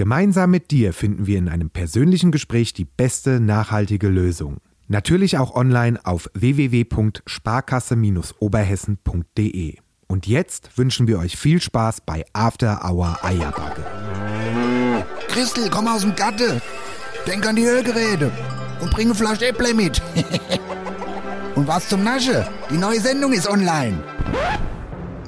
Gemeinsam mit dir finden wir in einem persönlichen Gespräch die beste nachhaltige Lösung. Natürlich auch online auf www.sparkasse-oberhessen.de. Und jetzt wünschen wir euch viel Spaß bei After Hour Eierbacke. Christel, komm aus dem Gatte. Denk an die Hörgeräte und bring eine Flasche Äpple mit. und was zum Nasche? Die neue Sendung ist online.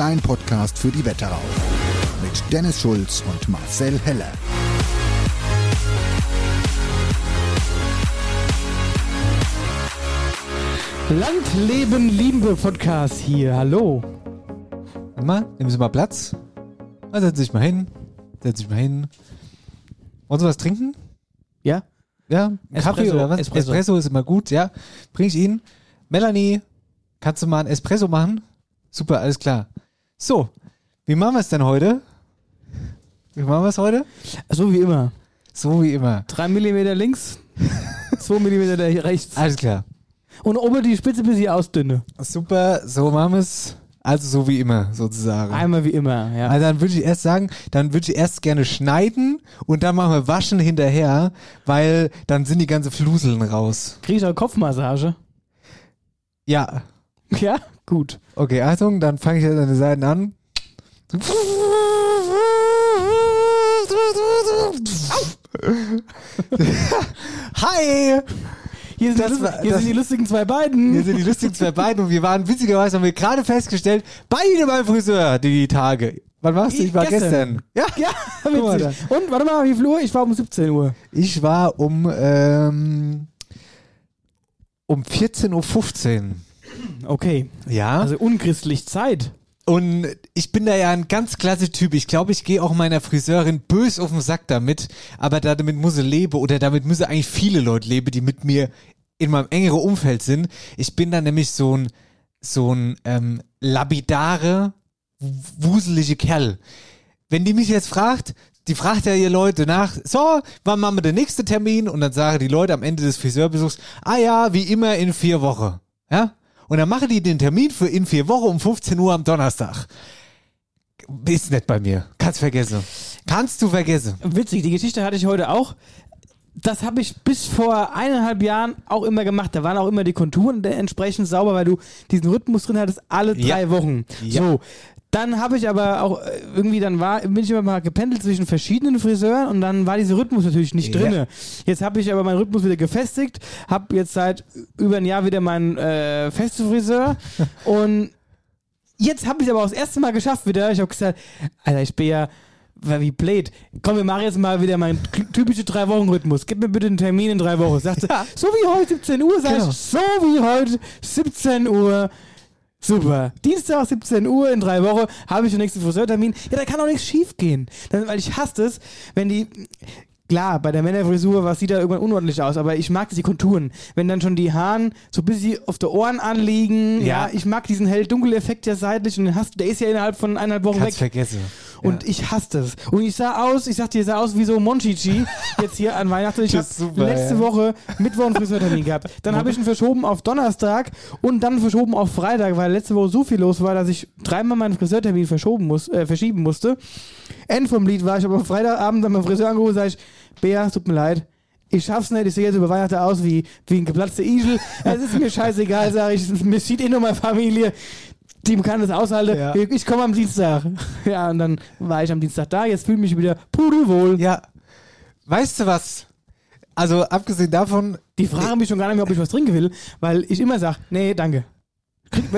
dein Podcast für die Wetterau. Mit Dennis Schulz und Marcel Heller. Land, Leben, Liebe Podcast hier. Hallo. Mal, nehmen Sie mal Platz. Mal, setzen Sie sich mal hin. Setzen Sie sich mal hin. Wollen Sie was trinken? Ja? Ja? Espresso, Kaffee oder was? Espresso. Espresso ist immer gut, ja. Bring ich Ihnen. Melanie, kannst du mal ein Espresso machen? Super, alles klar. So, wie machen wir es denn heute? Wie machen wir es heute? So wie immer. So wie immer. 3 mm links, 2 mm rechts. Alles klar. Und oben die Spitze bis ich ausdünne. Super, so machen wir es. Also so wie immer, sozusagen. Einmal wie immer, ja. Also dann würde ich erst sagen, dann würde ich erst gerne schneiden und dann machen wir Waschen hinterher, weil dann sind die ganzen Fluseln raus. Krieg ich auch Kopfmassage? Ja. Ja? Gut. Okay, Achtung, dann fange ich jetzt an den Seiten an. Hi! Hier sind, Das die, war- hier das- sind die lustigen zwei beiden. Hier sind die lustigen zwei beiden und wir waren witzigerweise, haben wir gerade festgestellt, beide beim Friseur die Tage. Wann warst du? Ich war gestern. Ja, Ja, Guck mal witzig. Und, warte mal, wie viel Uhr? Ich war um 17 Uhr. ich war um, ähm, um 14.15 Uhr. Okay. Ja. Also unchristlich Zeit. Und ich bin da ja ein ganz klasse Typ. Ich glaube, ich gehe auch meiner Friseurin bös auf den Sack damit, aber da- damit muss sie leben oder damit müssen eigentlich viele Leute leben, die mit mir in meinem engeren Umfeld sind. Ich bin da nämlich so ein, so ein ähm, labidare, wuselige Kerl. Wenn die mich jetzt fragt, die fragt ja ihr Leute nach, so, wann machen wir den nächsten Termin? Und dann sagen die Leute am Ende des Friseurbesuchs, ah ja, wie immer in vier Wochen. Ja? Und dann machen die den Termin für in vier Wochen um 15 Uhr am Donnerstag. Ist nicht bei mir. Kannst vergessen. Kannst du vergessen. Witzig, die Geschichte hatte ich heute auch. Das habe ich bis vor eineinhalb Jahren auch immer gemacht. Da waren auch immer die Konturen entsprechend sauber, weil du diesen Rhythmus drin hattest, alle drei Ja. Wochen. Ja. So. Dann habe ich aber auch äh, irgendwie, dann war, bin ich immer mal gependelt zwischen verschiedenen Friseuren und dann war dieser Rhythmus natürlich nicht Ja. drinne. Jetzt habe ich aber meinen Rhythmus wieder gefestigt, habe jetzt seit über ein Jahr wieder meinen äh, festen Friseur und jetzt habe ich es aber auch das erste Mal geschafft wieder. Ich habe gesagt, Alter, ich bin ja war wie blöd. Komm, wir machen jetzt mal wieder meinen typischen Drei-Wochen-Rhythmus. Gib mir bitte einen Termin in drei Wochen. Sagte, so wie heute 17 Uhr, sag Genau. ich, so wie heute 17 Uhr. Super. Dienstag 17 Uhr in drei Wochen habe ich den nächsten Friseurtermin. Ja, da kann auch nichts schief gehen. Dann, weil ich hasse es, wenn die. Klar, bei der Männerfrisur was sieht da irgendwann unordentlich aus, aber ich mag diese Konturen. Wenn dann schon die Haaren so ein bisschen auf der Ohren anliegen. Ja, Ja. ich mag diesen hell-dunkel-Effekt ja seitlich und den hast, der ist ja innerhalb von eineinhalb Wochen Kannst weg. vergessen. Und ich hasse das. Und ich sah aus, ich sagte, ich sah aus wie so Monchichi jetzt hier an Weihnachten. Ich habe letzte. Woche Mittwoch einen Friseurtermin gehabt. Dann habe ich ihn verschoben auf Donnerstag und dann verschoben auf Freitag, weil letzte Woche so viel los war, dass ich dreimal meinen Friseurtermin verschoben muss, äh, verschieben musste. End vom Lied war ich aber Freitagabend an meinem Friseur angerufen und sage ich, Bea, es tut mir leid. Ich schaff's nicht, ich sehe jetzt über Weihnachten aus wie, wie ein geplatzter Igel. Es ist mir scheißegal, sage ich. Mir sieht eh nur meine Familie. Die kann das aushalten. Ja. Ich komme am Dienstag. Ja, und dann war ich am Dienstag da. Jetzt fühle ich mich wieder pudelwohl. Ja. Weißt du was? Also abgesehen davon, Die fragen mich schon gar nicht mehr, ob ich was trinken will, weil ich immer sage, nee, danke.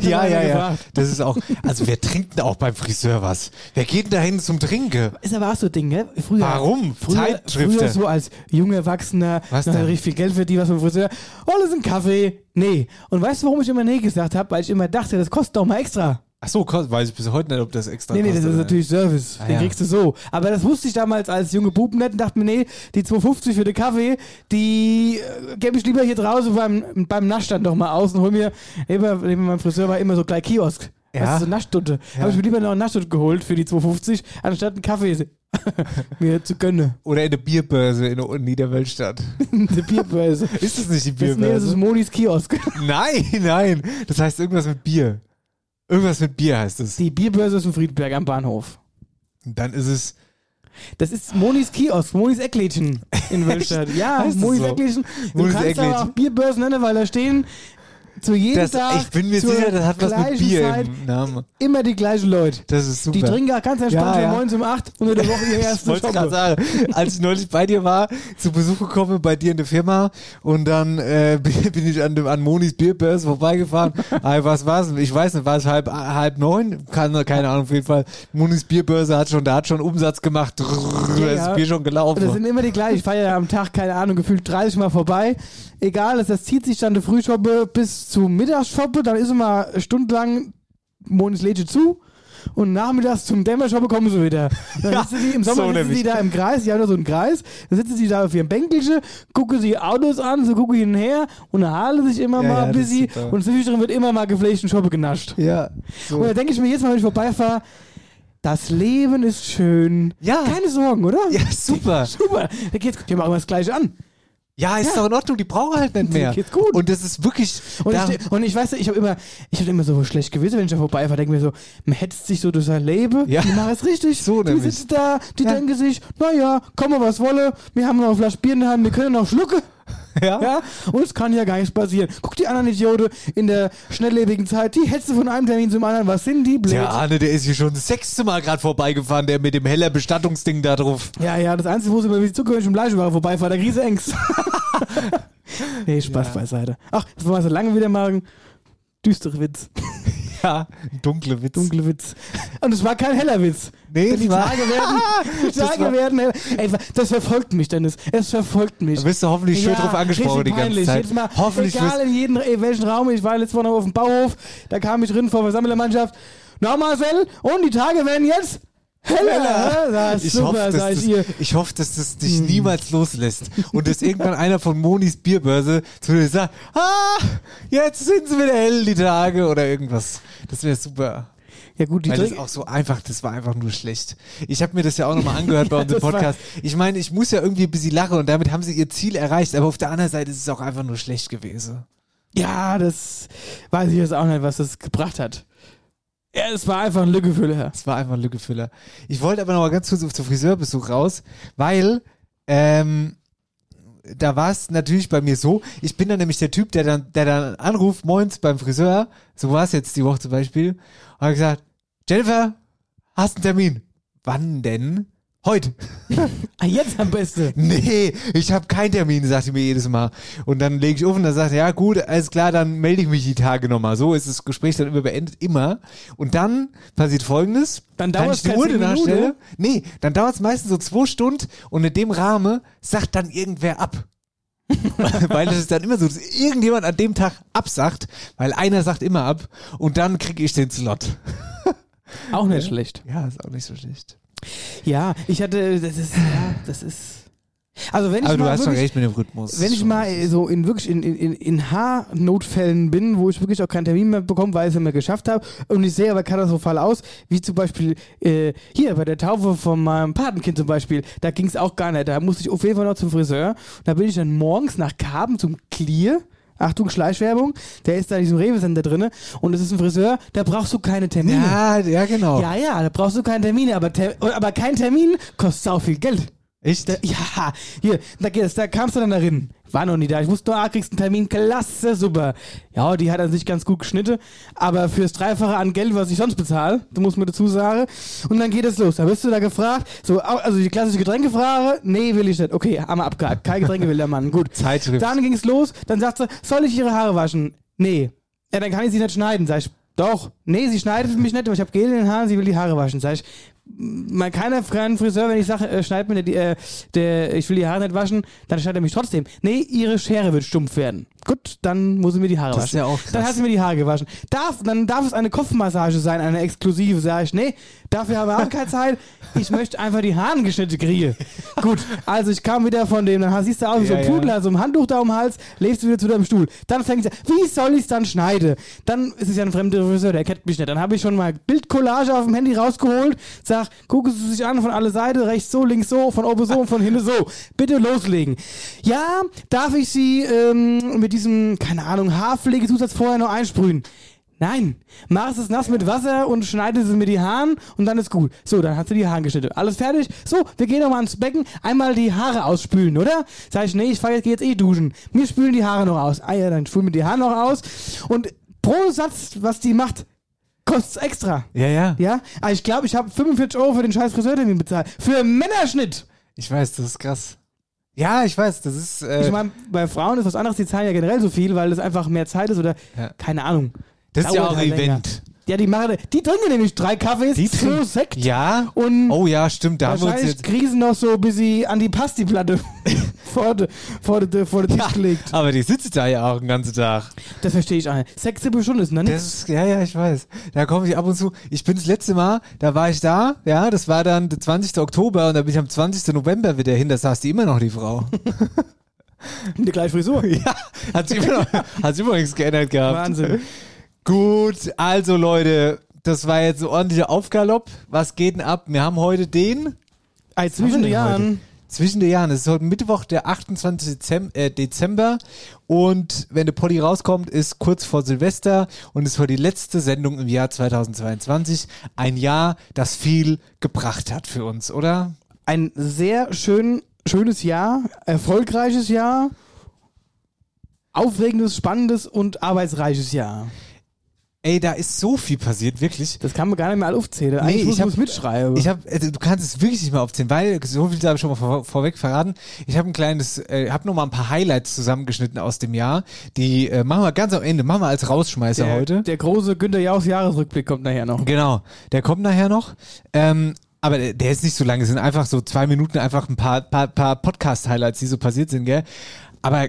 Ja, ja, ja. Das ist auch, also wer trinkt denn auch beim Friseur was? Wer geht denn da hin zum Trinken? Ist aber auch so ein Ding, ne? Früher, Warum? Früher, Zeitschriften. früher so als junger Erwachsener, Was noch richtig viel Geld verdient, was vom Friseur. Oh, das ist ein Kaffee. Nee. Und weißt du, warum ich immer nee gesagt habe? Weil ich immer dachte, das kostet doch mal extra. Ach so, weiß ich bis heute nicht, ob das extra Nee, nee, das ist natürlich Service. Ah, Den ja. kriegst du so. Aber das wusste ich damals als junge Buben nicht und dachte mir, nee, die 2,50 für den Kaffee, die äh, gebe ich lieber hier draußen beim, beim Naschstand doch mal aus und hol mir, immer, neben meinem Friseur war immer so gleich Kiosk. Ja. Weißt du, so Naschstutte. Ja. Habe ich mir lieber noch einen Naschstutte geholt für die 2,50, anstatt einen Kaffee mir zu gönnen. Oder in der Bierbörse in der Niederweltstadt. Die Bierbörse. Ist das nicht die Das, nee, das ist Bierbörse? Monis Kiosk. Nein, nein. Das heißt irgendwas mit Bier. Irgendwas mit Bier heißt es. Die Bierbörse ist in Friedberg am Bahnhof. Dann ist es. Das ist Monis Kiosk, Monis Ecklädchen in Wölstadt. Ja, Heißt Monis so? Ecklädchen. Du Monis kannst aber Ecklädchen. auch Bierbörsen nennen, weil da stehen zu jedem Das, Tag ich bin mir sicher, das hat was mit Bier Zeit im Namen. immer die gleichen Leute. Das ist super. Die trinken auch ganz entspannt Ja, ja. von 9 um 8 unter der Woche ihre Ich erste gerade sagen, als ich neulich bei dir war, zu Besuch gekommen bei dir in der Firma und dann äh, bin ich an, dem, an Monis Bierbörse vorbeigefahren. ah, was war's? Ich weiß nicht, war es halb, halb neun? Kann, keine Ahnung, auf jeden Fall. Monis Bierbörse hat schon, da hat schon Umsatz gemacht. Ist ja. das Bier schon Und gelaufen. das sind immer die gleichen. Ich fahre ja am Tag, keine Ahnung, gefühlt 30 Mal vorbei. Egal, das, das zieht sich dann der Frühschoppe bis zum Mittagsschoppe. Dann ist immer stundenlang Lädchen zu. Und nachmittags zum Dämmerschoppe kommen sie wieder. Dann Ja, sitzen die im Sommer so sitzen die da im Kreis, die haben da so einen Kreis, dann sitzen sie da auf ihrem Bänkelchen, gucken sie Autos an, so gucken hin und her und erhalten sich immer Ja, mal ja, ein bisschen und zwischendrin wird immer mal geflechten Schoppe genascht. ja, Und so. da denke ich mir jetzt mal, wenn ich vorbeifahre, das Leben ist schön. Ja. Keine Sorgen, oder? ja, super. Super. Da geht's, die machen immer das Gleiche an. Ja, ist Ja. doch in Ordnung, die brauchen halt nicht mehr. Geht's gut. Und das ist wirklich. Und, da, ich, und ich weiß, ich habe immer, ich habe immer so schlecht gewesen, wenn ich da vorbeifahre, denke mir so, man hetzt sich so durch sein Leben, Ja. die machen es richtig. So die nämlich. sitzen da, die Ja. denken sich, naja, komme was wolle, wir haben noch eine Flasche Bier in der Hand, wir können noch schlucken. ja? Ja, und es kann ja gar nichts passieren. Guck die anderen Idioten in der schnelllebigen Zeit, die hetzen von einem Termin zum anderen. Was sind die blöd? Der Arne, der ist hier schon das sechste Mal gerade vorbeigefahren, der mit dem heller Bestattungsding da drauf. Ja, ja, das Einzige, wo sie immer wie zugehörig im Fleischware vorbeifahren, der Krise Engst. nee, Spaß Ja. beiseite. Ach, das wir so lange wieder machen. Düstere Witz, Ja, ein dunkler Witz. dunkle Witz. Und es war kein heller Witz. Nee, die war- Tage werden, die Tage werden heller. Ey, das verfolgt mich, Dennis. Es verfolgt mich. Da wirst du hoffentlich schön drauf angesprochen die ganze. Zeit. Mal, Hoffentlich egal in jedem, in welchen Raum, ich war letzte Woche noch auf dem Bauhof, da kam ich rein vor Versammlermannschaft. Na Marcel, und die Tage werden jetzt Das ist Ich super, hoffe, dass das, ihr. Hm. ich hoffe, dass das dich niemals loslässt und dass irgendwann einer von Monis Bierbörse zu dir sagt, ah, jetzt sind sie wieder hell die Tage oder irgendwas. Das wäre super. Ja gut, die Weil das auch so einfach, das war einfach nur schlecht. Ich habe mir das ja auch nochmal angehört bei Ja, unserem Podcast. Ich meine, ich muss ja irgendwie ein bisschen lachen und damit haben sie ihr Ziel erreicht, aber auf der anderen Seite ist es auch einfach nur schlecht gewesen. Ja, das weiß ich jetzt auch nicht, was das gebracht hat. Ja, es war einfach ein Lückefüller. Es war einfach ein Lückefüller. Ich wollte aber noch mal ganz kurz auf den Friseurbesuch raus, weil ähm, da war es natürlich bei mir so, ich bin dann nämlich der Typ, der dann, der dann anruft, moins beim Friseur, so war es jetzt die Woche zum Beispiel, und hat gesagt, Jennifer, hast einen Termin. Wann denn? Heute. Ah, jetzt am besten. Nee, ich habe keinen Termin, sagt sie mir jedes Mal. Und dann lege ich auf und dann sagt er, ja gut, alles klar, dann melde ich mich die Tage nochmal. So ist das Gespräch dann immer beendet, immer. Und dann passiert folgendes. Dann ich die keine stelle? Nee, dann dauert es meistens so zwei Stunden und in dem Rahmen sagt dann irgendwer ab. weil das ist dann immer so, dass irgendjemand an dem Tag absagt, weil einer sagt immer ab und dann kriege ich den Slot. Auch nicht schlecht. Ja, ist auch nicht so schlecht. Ja, ich hatte, das ist, ja, das ist. Also wenn Aber ich du mal hast schon wirklich, recht mit dem Rhythmus. wenn ich mal so in wirklich in, in, in, in Haarnotfällen bin, wo ich wirklich auch keinen Termin mehr bekomme, weil ich es nicht mehr geschafft habe und ich sehe aber katastrophal aus, wie zum Beispiel äh, hier bei der Taufe von meinem Patenkind zum Beispiel, da ging es auch gar nicht, da musste ich auf jeden Fall noch zum Friseur, da bin ich dann morgens nach Karben zum Clear, Achtung, Schleichwerbung, der ist da in diesem Rewe-Sender drinne und es ist ein Friseur, da brauchst du keine Termine. Ja, ja, genau. Ja, ja, da brauchst du keine Termine, aber, Ter aber kein Termin kostet auch viel Geld. Echt? Da, ja, hier, da, da kamst du dann darin. War noch nie da. Ich wusste nur, ah, kriegst einen Termin, klasse, super. Ja, die hat an sich ganz gut geschnitten, aber fürs Dreifache an Geld, was ich sonst bezahle, du musst mir dazu sagen. Und dann geht es los. Da bist du da gefragt, so, also die klassische Getränkefrage, nee, will ich nicht. Okay, haben wir abgehakt. Kein Getränke will der Mann. Gut. Zeitschrift. Dann ging es los, dann sagt sie, soll ich ihre Haare waschen? Nee. Ja, dann kann ich sie nicht schneiden. Sag ich, doch. Nee, sie schneidet mich nicht, aber ich habe Gel in den Haaren, sie will die Haare waschen. Sag ich, mal keiner kein Friseur, wenn ich sage, äh, schneid mir die, äh, der, ich will die Haare nicht waschen, dann schneidet er mich trotzdem. Nee, ihre Schere wird stumpf werden. Gut, dann muss sie mir die Haare Das ist waschen. ja auch krass. Dann hat sie mir die Haare gewaschen. Darf, dann darf es eine Kopfmassage sein, eine exklusive, sage ich. Nee, dafür habe ich auch keine Zeit. Ich möchte einfach die Haare geschnitten kriegen. Gut, also ich kam wieder von dem, dann siehst du aus wie so ein Ja, ja. Pudel, also ein Handtuch da um den Hals, lebst du wieder zu deinem Stuhl. Dann fängt sie an, wie soll ich es dann schneiden? Dann ist es ja ein fremder Friseur, der kennt mich nicht. Dann habe ich schon mal Bildcollage auf dem Handy rausgeholt, sag, gucken Sie sich an von alle Seiten, rechts so, links so, von oben so und von hinten so. Bitte loslegen. Ja, darf ich Sie ähm, mit diesem, keine Ahnung, Haarpflegezusatz vorher noch einsprühen? Nein, mach es nass mit Wasser und schneide sie mit die Haaren und dann ist gut. So, dann hat sie die Haare geschnitten. Alles fertig? So, wir gehen nochmal ans Becken, einmal die Fahr jetzt spülen, oder? Sag ich, nee, ich fahr jetzt, geh jetzt eh duschen. Wir spülen die Haare noch aus. Ah ja, dann spülen wir die Haare noch aus. Und pro Satz, was die macht, kostet's extra. Ja, ja. Ja? Aber ich glaube, ich habe 45 Euro für den scheiß Friseurtermin bezahlt. Für Männerschnitt! Ich weiß, das ist krass. Ja, ich weiß, das ist. Äh, Ich meine, bei Frauen ist was anderes, die zahlen ja generell so viel, weil es einfach mehr Zeit ist oder Ja. keine Ahnung. das ist ja auch halt länger. Event. Ja, die machen, die trinken nämlich drei Kaffees, Die zwei Sekt Ja. und Oh ja, stimmt. Da haben wir uns jetzt. kriegen sie noch so bis sie an die Pasti-Platte vor de, vor de, vor de Tisch gelegt. Aber die sitzt da ja auch den ganzen Tag. Das verstehe ich auch. Sechs, sieben Stunden ist noch Das ist, ja, ja, ich weiß. Da komme ich ab und zu. Ich bin das letzte Mal, da war ich da, ja, das war dann der 20. Oktober und da bin ich am 20. November wieder hin, da saß die immer noch, die Frau. Die gleiche Frisur. ja, hat sich immer, noch, hat sich immer nichts geändert gehabt. Wahnsinn. Gut, also Leute, das war jetzt ein ordentlicher Aufgalopp. Was geht denn ab? Wir haben heute den Ey, zwischen den Jahren. zwischen den Jahren. Es ist heute Mittwoch, der 28. Dezem äh, Dezember. Und wenn der Poddy rauskommt, ist kurz vor Silvester und ist heute die letzte Sendung im Jahr 2022. Ein Jahr, das viel gebracht hat für uns, oder? Ein sehr schön, schönes Jahr, erfolgreiches Jahr, aufregendes, spannendes und arbeitsreiches Jahr. Ey, da ist so viel passiert, wirklich. Das kann man gar nicht mehr aufzählen. Eigentlich Nee, muss ich hab- es mitschreiben. Ich habe, also, du kannst es wirklich nicht mehr aufzählen, weil so viel habe ich schon mal vor, vorweg verraten. Ich habe ein kleines, äh, habe noch mal ein paar Highlights zusammengeschnitten aus dem Jahr. Die äh, machen wir ganz am Ende, machen wir als Rausschmeißer der, heute. der große Günther Jauch Jahresrückblick kommt nachher noch. Genau, der kommt nachher noch. Ähm, aber der, der ist nicht so lang, es sind einfach so zwei Minuten, einfach ein paar, paar, paar Podcast-Highlights, die so passiert sind, gell? Aber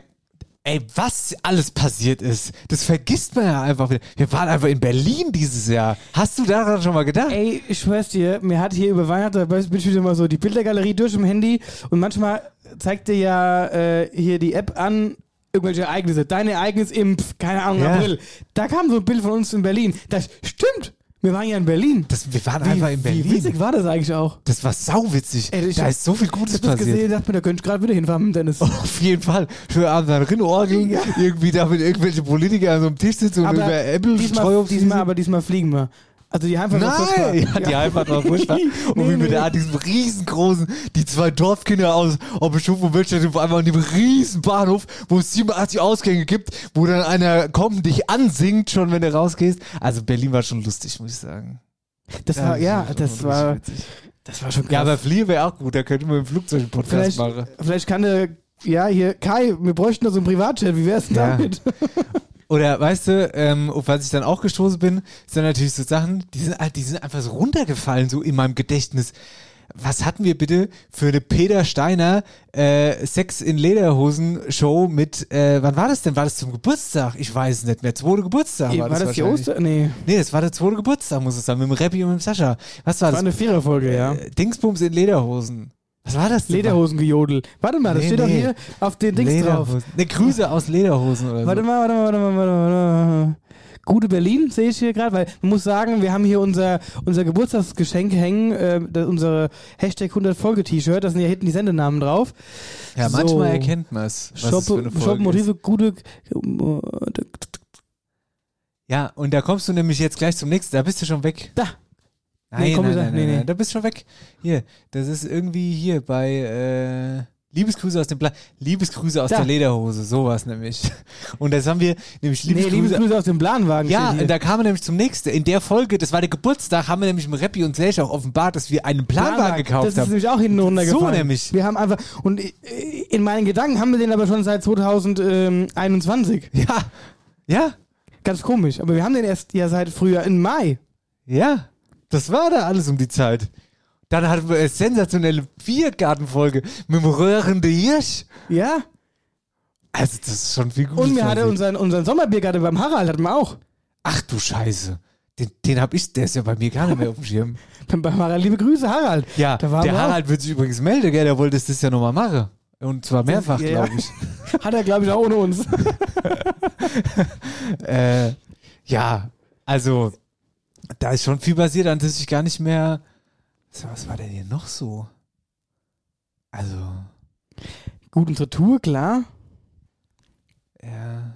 ey, was alles passiert ist, das vergisst man ja einfach wieder. Wir waren einfach in Berlin dieses Jahr. Hast du daran schon mal gedacht? Ey, ich schwör's dir, mir hat hier über Weihnachten, da bin ich wieder mal so die Bildergalerie durch im Handy und manchmal zeigt dir ja äh, hier die App an, irgendwelche Ereignisse. Dein Ereignis im, keine Ahnung, Ja. April. Da kam so ein Bild von uns in Berlin. Das stimmt. Wir waren ja in Berlin. Das, wir waren Wie, einfach in wie Berlin. witzig war das eigentlich auch? Das war sauwitzig. Ey, ich da hab- ist so viel Gutes Ich passiert. gesehen, dachte mir, da könnte ich gerade wieder hinfahren mit Dennis. Auf jeden Fall. Schön abends an Rinnorgeln, irgendwie da mit irgendwelchen Politikern an so einem Tisch sitzen und über Apple diesmal, diesmal, aber diesmal fliegen wir. Also die Heimfahrt war furchtbar. Nein, ja, die Heimfahrt war furchtbar. Und Nee, wie mit nee. der, diesem riesengroßen, die zwei Dorfkinder aus Oberschuff und Wirtschaft auf einmal an dem riesen Bahnhof, wo es 87 Ausgänge gibt, wo dann einer kommt dich ansingt, schon wenn du rausgehst. Also Berlin war schon lustig, muss ich sagen. Das war, ja, das war, witzig. das war schon krass. Ja, aber Fliehen wäre auch gut, da könnten wir im Flugzeug einen Podcast vielleicht, machen. vielleicht kann der, ja, hier, Kai, wir bräuchten da so einen Privatjet, wie wär's denn Ja. damit? Oder weißt du, ähm, auf was ich dann auch gestoßen bin, sind natürlich so Sachen, die sind halt, die sind einfach so runtergefallen, so in meinem Gedächtnis. Was hatten wir bitte für eine Peter Steiner äh, Sex in Lederhosen Show mit, äh, wann war das denn? War das zum Geburtstag? Ich weiß es nicht mehr. Zweite Geburtstag war war das, das, die. Oster? Nee, Nee, das war der zweite Geburtstag, muss es sein, mit dem Rappi und mit dem Sascha. Was war das war das? eine Viererfolge, ja. Äh, Dingsbums in Lederhosen. Was war das? Lederhosengejodel. Warte mal, das Nee, steht doch nee. hier auf den Dings drauf. Lederhosen. Ne, Grüße aus Lederhosen oder Warte so. mal, warte mal, warte mal, warte mal. Warte mal. Gute Berlin sehe ich hier gerade, weil man muss sagen, wir haben hier unser, unser Geburtstagsgeschenk hängen, äh, unsere Hashtag 100 Folge T-Shirt, da sind ja hinten die Sendenamen drauf. Ja, So. manchmal erkennt man es. Shop, Shop Motive, gute. Ja, und da kommst du nämlich jetzt gleich zum nächsten. Da bist du schon weg. Da. Nein, komm, nein, nein, nein, nee, nein, nee. da bist du schon weg. Hier, das ist irgendwie hier bei äh, Liebesgrüße aus dem Plan. Liebesgrüße aus Da. der Lederhose, sowas nämlich. Und das haben wir nämlich Nee, Liebesgrüße. Liebesgrüße aus dem Planwagen. ja, da kamen wir nämlich zum nächsten. In der Folge, das war der Geburtstag, haben wir nämlich im Rappi und Selch auch offenbart, dass wir einen Planwagen gekauft Das ist haben. nämlich auch hinten runtergefallen. So nämlich. Wir haben einfach, und äh, in meinen Gedanken haben wir den aber schon seit 2021. Ja, ja, Ganz komisch. Aber wir haben den erst ja seit früher im Mai. ja. Das war da alles um die Zeit. Dann hatten wir eine sensationelle Biergartenfolge mit dem röhrenden Hirsch. Ja. Also, das ist schon viel gut. Und wir hatten unseren, unseren Sommerbiergarten beim Harald, hatten wir auch. Ach du Scheiße. Den, den hab ich, der ist ja bei mir gar nicht mehr auf dem Schirm. Beim beim Harald, liebe Grüße, Harald. Ja, der wir auch. Harald wird sich übrigens melden, gell? Der wollte das ja nochmal machen. Und zwar mehrfach, ja. glaube ich. Hat er, glaube ich, auch ohne uns. äh, ja, also, da ist schon viel passiert, an das ich gar nicht mehr. So, was war denn hier noch so? Also, Gut, unsere Tour, klar. ja.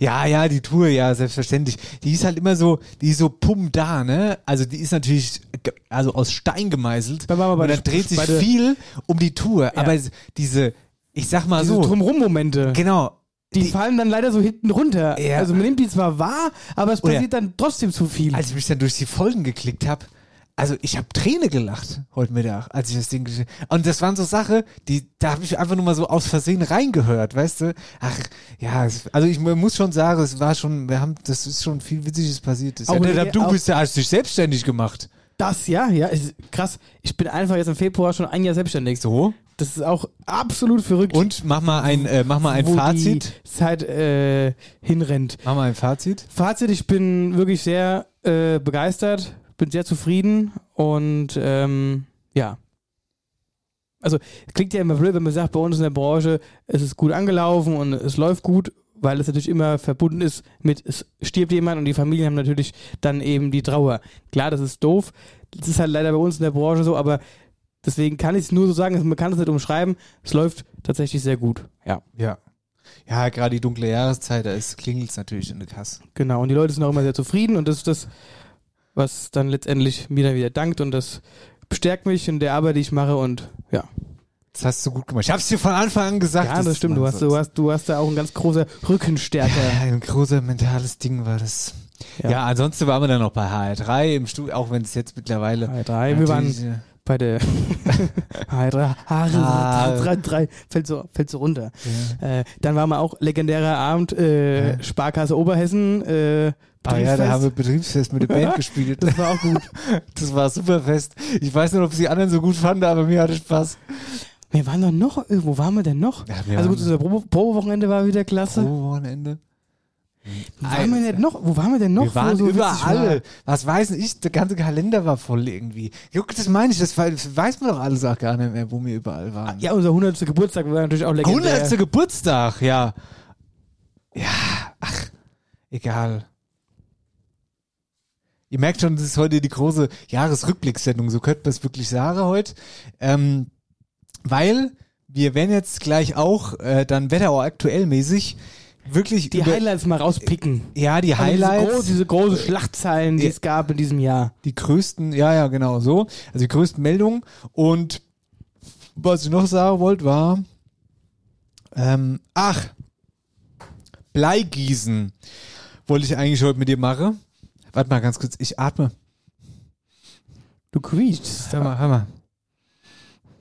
Ja, ja, die Tour, ja, selbstverständlich. Die ist halt immer so, die ist so pum da, ne? Also die ist natürlich, also aus Stein gemeißelt. Da waren wir bei und dann dreht sich bei viel um die Tour. Aber diese, ich sag mal Diese so, Drumrum-Momente. genau, Die, fallen dann leider so hinten runter. Ja. Also man nimmt die zwar wahr, aber es Oder- passiert dann trotzdem zu viel. als ich mich dann durch die Folgen geklickt habe, also ich habe Träne gelacht heute Mittag, als ich das Ding gesehen Und das waren so Sachen, die, da habe ich einfach nur mal so aus Versehen reingehört, weißt du? Ach, ja, also ich muss schon sagen, es war schon, wir haben, das ist schon viel Witziges passiert. Das, Auch ja, du bist ja, hast dich selbstständig gemacht. Das, ja, ja, ist krass. Ich bin einfach jetzt im Februar schon ein Jahr selbstständig. So. Das ist auch absolut verrückt. Und mach mal ein, äh, mach mal ein wo Fazit. die Zeit äh, hinrennt. Mach mal ein Fazit. Fazit, ich bin wirklich sehr äh, begeistert, bin sehr zufrieden und ähm, ja. Also klingt ja immer blöd, wenn man sagt, bei uns in der Branche, es ist gut angelaufen und es läuft gut, weil es natürlich immer verbunden ist mit, es stirbt jemand und die Familien haben natürlich dann eben die Trauer. Klar, das ist doof. Das ist halt leider bei uns in der Branche so, aber deswegen kann ich es nur so sagen, man kann es nicht umschreiben. Es läuft tatsächlich sehr gut. Ja. Ja. Ja, gerade die dunkle Jahreszeit, da klingelt es natürlich in der Kasse. Genau, und die Leute sind auch immer sehr zufrieden und das ist das, was dann letztendlich mir dann wieder dankt und das bestärkt mich in der Arbeit, die ich mache und ja. Das hast du gut gemacht. Ich hab's dir von Anfang an gesagt. Ja, das stimmt, du hast, du, hast, du hast da auch ein ganz großer Rückenstärker. Ja, ein großer mentales Ding war das. Ja. Ja, ansonsten waren wir dann noch bei HR3 im Studio, auch wenn es jetzt mittlerweile. HR3, wir waren bei der HR3, Ah. HR3, 3, fällt so, fällt so runter. Äh, dann waren wir auch legendärer Abend, äh, Ja. Sparkasse Oberhessen, äh, Ah ja, da haben wir Betriebsfest mit der Band gespielt. Das war auch gut. Das war super fest. Ich weiß nicht, ob es die anderen so gut fanden, aber mir hatte Spaß. Wir waren doch noch, wo waren wir denn noch? Ja, wir also gut, unser Probe- Probewochenende war wieder klasse. Pro Wochenende. Wo waren wir denn noch? Wo waren wir denn noch? wir waren so überall. Was weiß ich? Der ganze Kalender war voll irgendwie. Juck, das meine ich, das weiß man doch alles auch gar nicht mehr, wo wir überall waren. Ja, unser 100. Geburtstag war natürlich auch legendär. 100. Geburtstag, ja. Ja, ach, egal. Ihr merkt schon, das ist heute die große Jahresrückblickssendung, so könnte man es wirklich sagen heute. Ähm, weil wir werden jetzt gleich auch äh, dann Wetterau aktuell mäßig wirklich Die über, Highlights mal rauspicken. ja, die Also diese, Highlights, groß, diese große Schlachtzeilen, die Ja. es gab in diesem Jahr. die größten, ja, ja, genau so, also die größten Meldungen und was ich noch sagen wollte war, ähm, ach, Bleigießen wollte ich eigentlich heute mit dir machen. Warte mal ganz kurz, ich atme. Du quietschst. Hör mal, hör mal.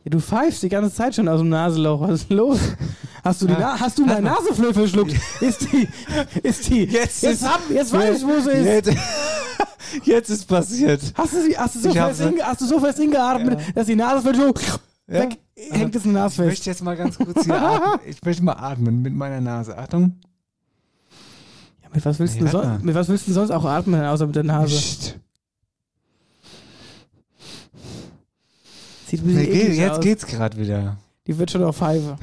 Ja, du pfeifst die ganze Zeit schon aus dem Nasenloch. Was ist denn los? Hast du, die Ja. Na hast du meine Naseflöhe verschluckt? Ist die, ist die, Jetzt jetzt, ist- hab, jetzt weiß ich, wo sie ist. Jetzt, jetzt ist passiert. Hast du, sie, hast, du so Ich fest inge, hast du so fest ingeatmet, dass die Nase so Ja. weg, hängt es in der Ich Nase möchte fest. jetzt mal ganz kurz hier atmen. Ich möchte mal atmen mit meiner Nase. Achtung. Ja, mit, was willst Nee, du son- mal. mit was willst du sonst auch atmen, außer mit der Nase? Psst. Sieht ein bisschen geht, jetzt aus. geht's gerade wieder. Die wird schon auf Pfeife.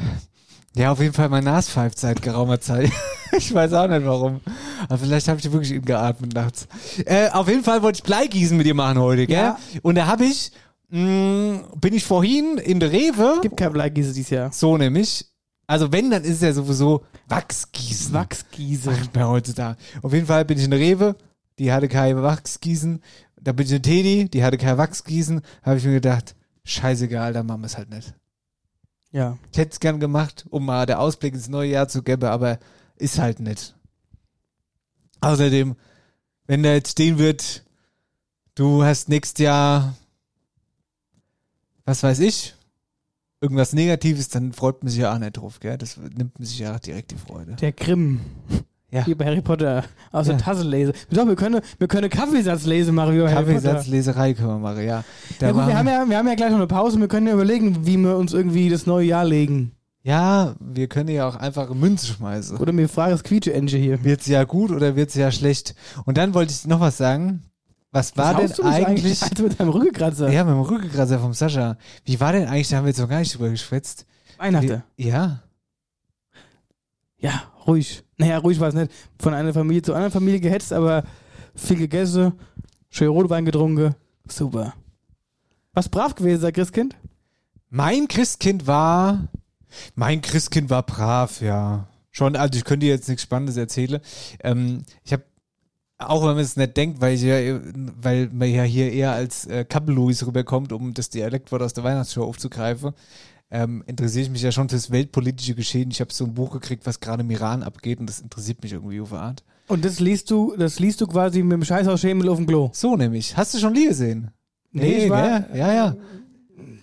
Ja, auf jeden Fall mein Nas pfeift seit geraumer Zeit. ich weiß auch nicht warum. Aber vielleicht habe ich wirklich eben geatmet nachts. Äh, auf jeden Fall wollte ich Bleigießen mit dir machen heute, gell? Ja. Und da habe ich, mh, bin ich vorhin in der Rewe. Gibt kein Bleigieße dieses Jahr. So nämlich. Also wenn, dann ist es ja sowieso Wachsgießen. Wachsgieße. Sagt man heutzutage. Auf jeden Fall bin ich in der Rewe. Die hatte keine Wachsgießen. da bin ich in Teddy, die hatte kein Wachsgießen, habe ich mir gedacht, scheißegal, dann machen wir es halt nicht. Ja. Ich hätte es gern gemacht, um mal der Ausblick ins neue Jahr zu geben, aber ist halt nicht. Außerdem, wenn da jetzt stehen wird, du hast nächstes Jahr, was weiß ich, irgendwas Negatives, dann freut man sich ja auch nicht drauf, gell? Das nimmt man sich ja auch direkt die Freude. Der Grimm. Ja. Wie bei Harry Potter. Aus der Ja. Tasse lese. Doch, wir können, wir können Kaffeesatz lesen machen wie bei Harry Potter. Kaffeesatzleserei können wir machen, ja. Ja, gut, wir haben ja, wir haben ja gleich noch eine Pause. Wir können ja überlegen, wie wir uns irgendwie das neue Jahr legen. ja, wir können ja auch einfach Münze schmeißen. Oder mir frage das Quietsche-Enge hier. Wird's ja gut oder wird's ja schlecht? Und dann wollte ich noch was sagen. Was war Was denn eigentlich? Alter, mit deinem Rückekratzer. Ja, mit dem Rückenkrasser vom Sascha. Wie war denn eigentlich, da haben wir jetzt noch gar nicht drüber geschwätzt. Weihnachten. Wie, ja. Ja, ruhig. Naja, ruhig war es nicht. Von einer Familie zur anderen Familie gehetzt, aber viel gegessen, schön Rotwein getrunken. Super. Was brav gewesen, sein Christkind? Mein Christkind war, mein Christkind war brav, ja. Schon, also ich könnte jetzt nichts Spannendes erzählen. Ähm, ich habe auch wenn man es nicht denkt, weil ja, weil man ja hier eher als äh, Kappel-Louis rüberkommt, um das Dialektwort aus der Weihnachtsshow aufzugreifen, ähm, interessiere ich mich ja schon fürs weltpolitische Geschehen. Ich habe so ein Buch gekriegt, was gerade im Iran abgeht und das interessiert mich irgendwie auf eine Art. Und das liest du, das liest du quasi mit dem Scheißhausschemel auf dem Klo. So nämlich. Hast du schon nie gesehen? Nee, ich war- gell? ja, ja.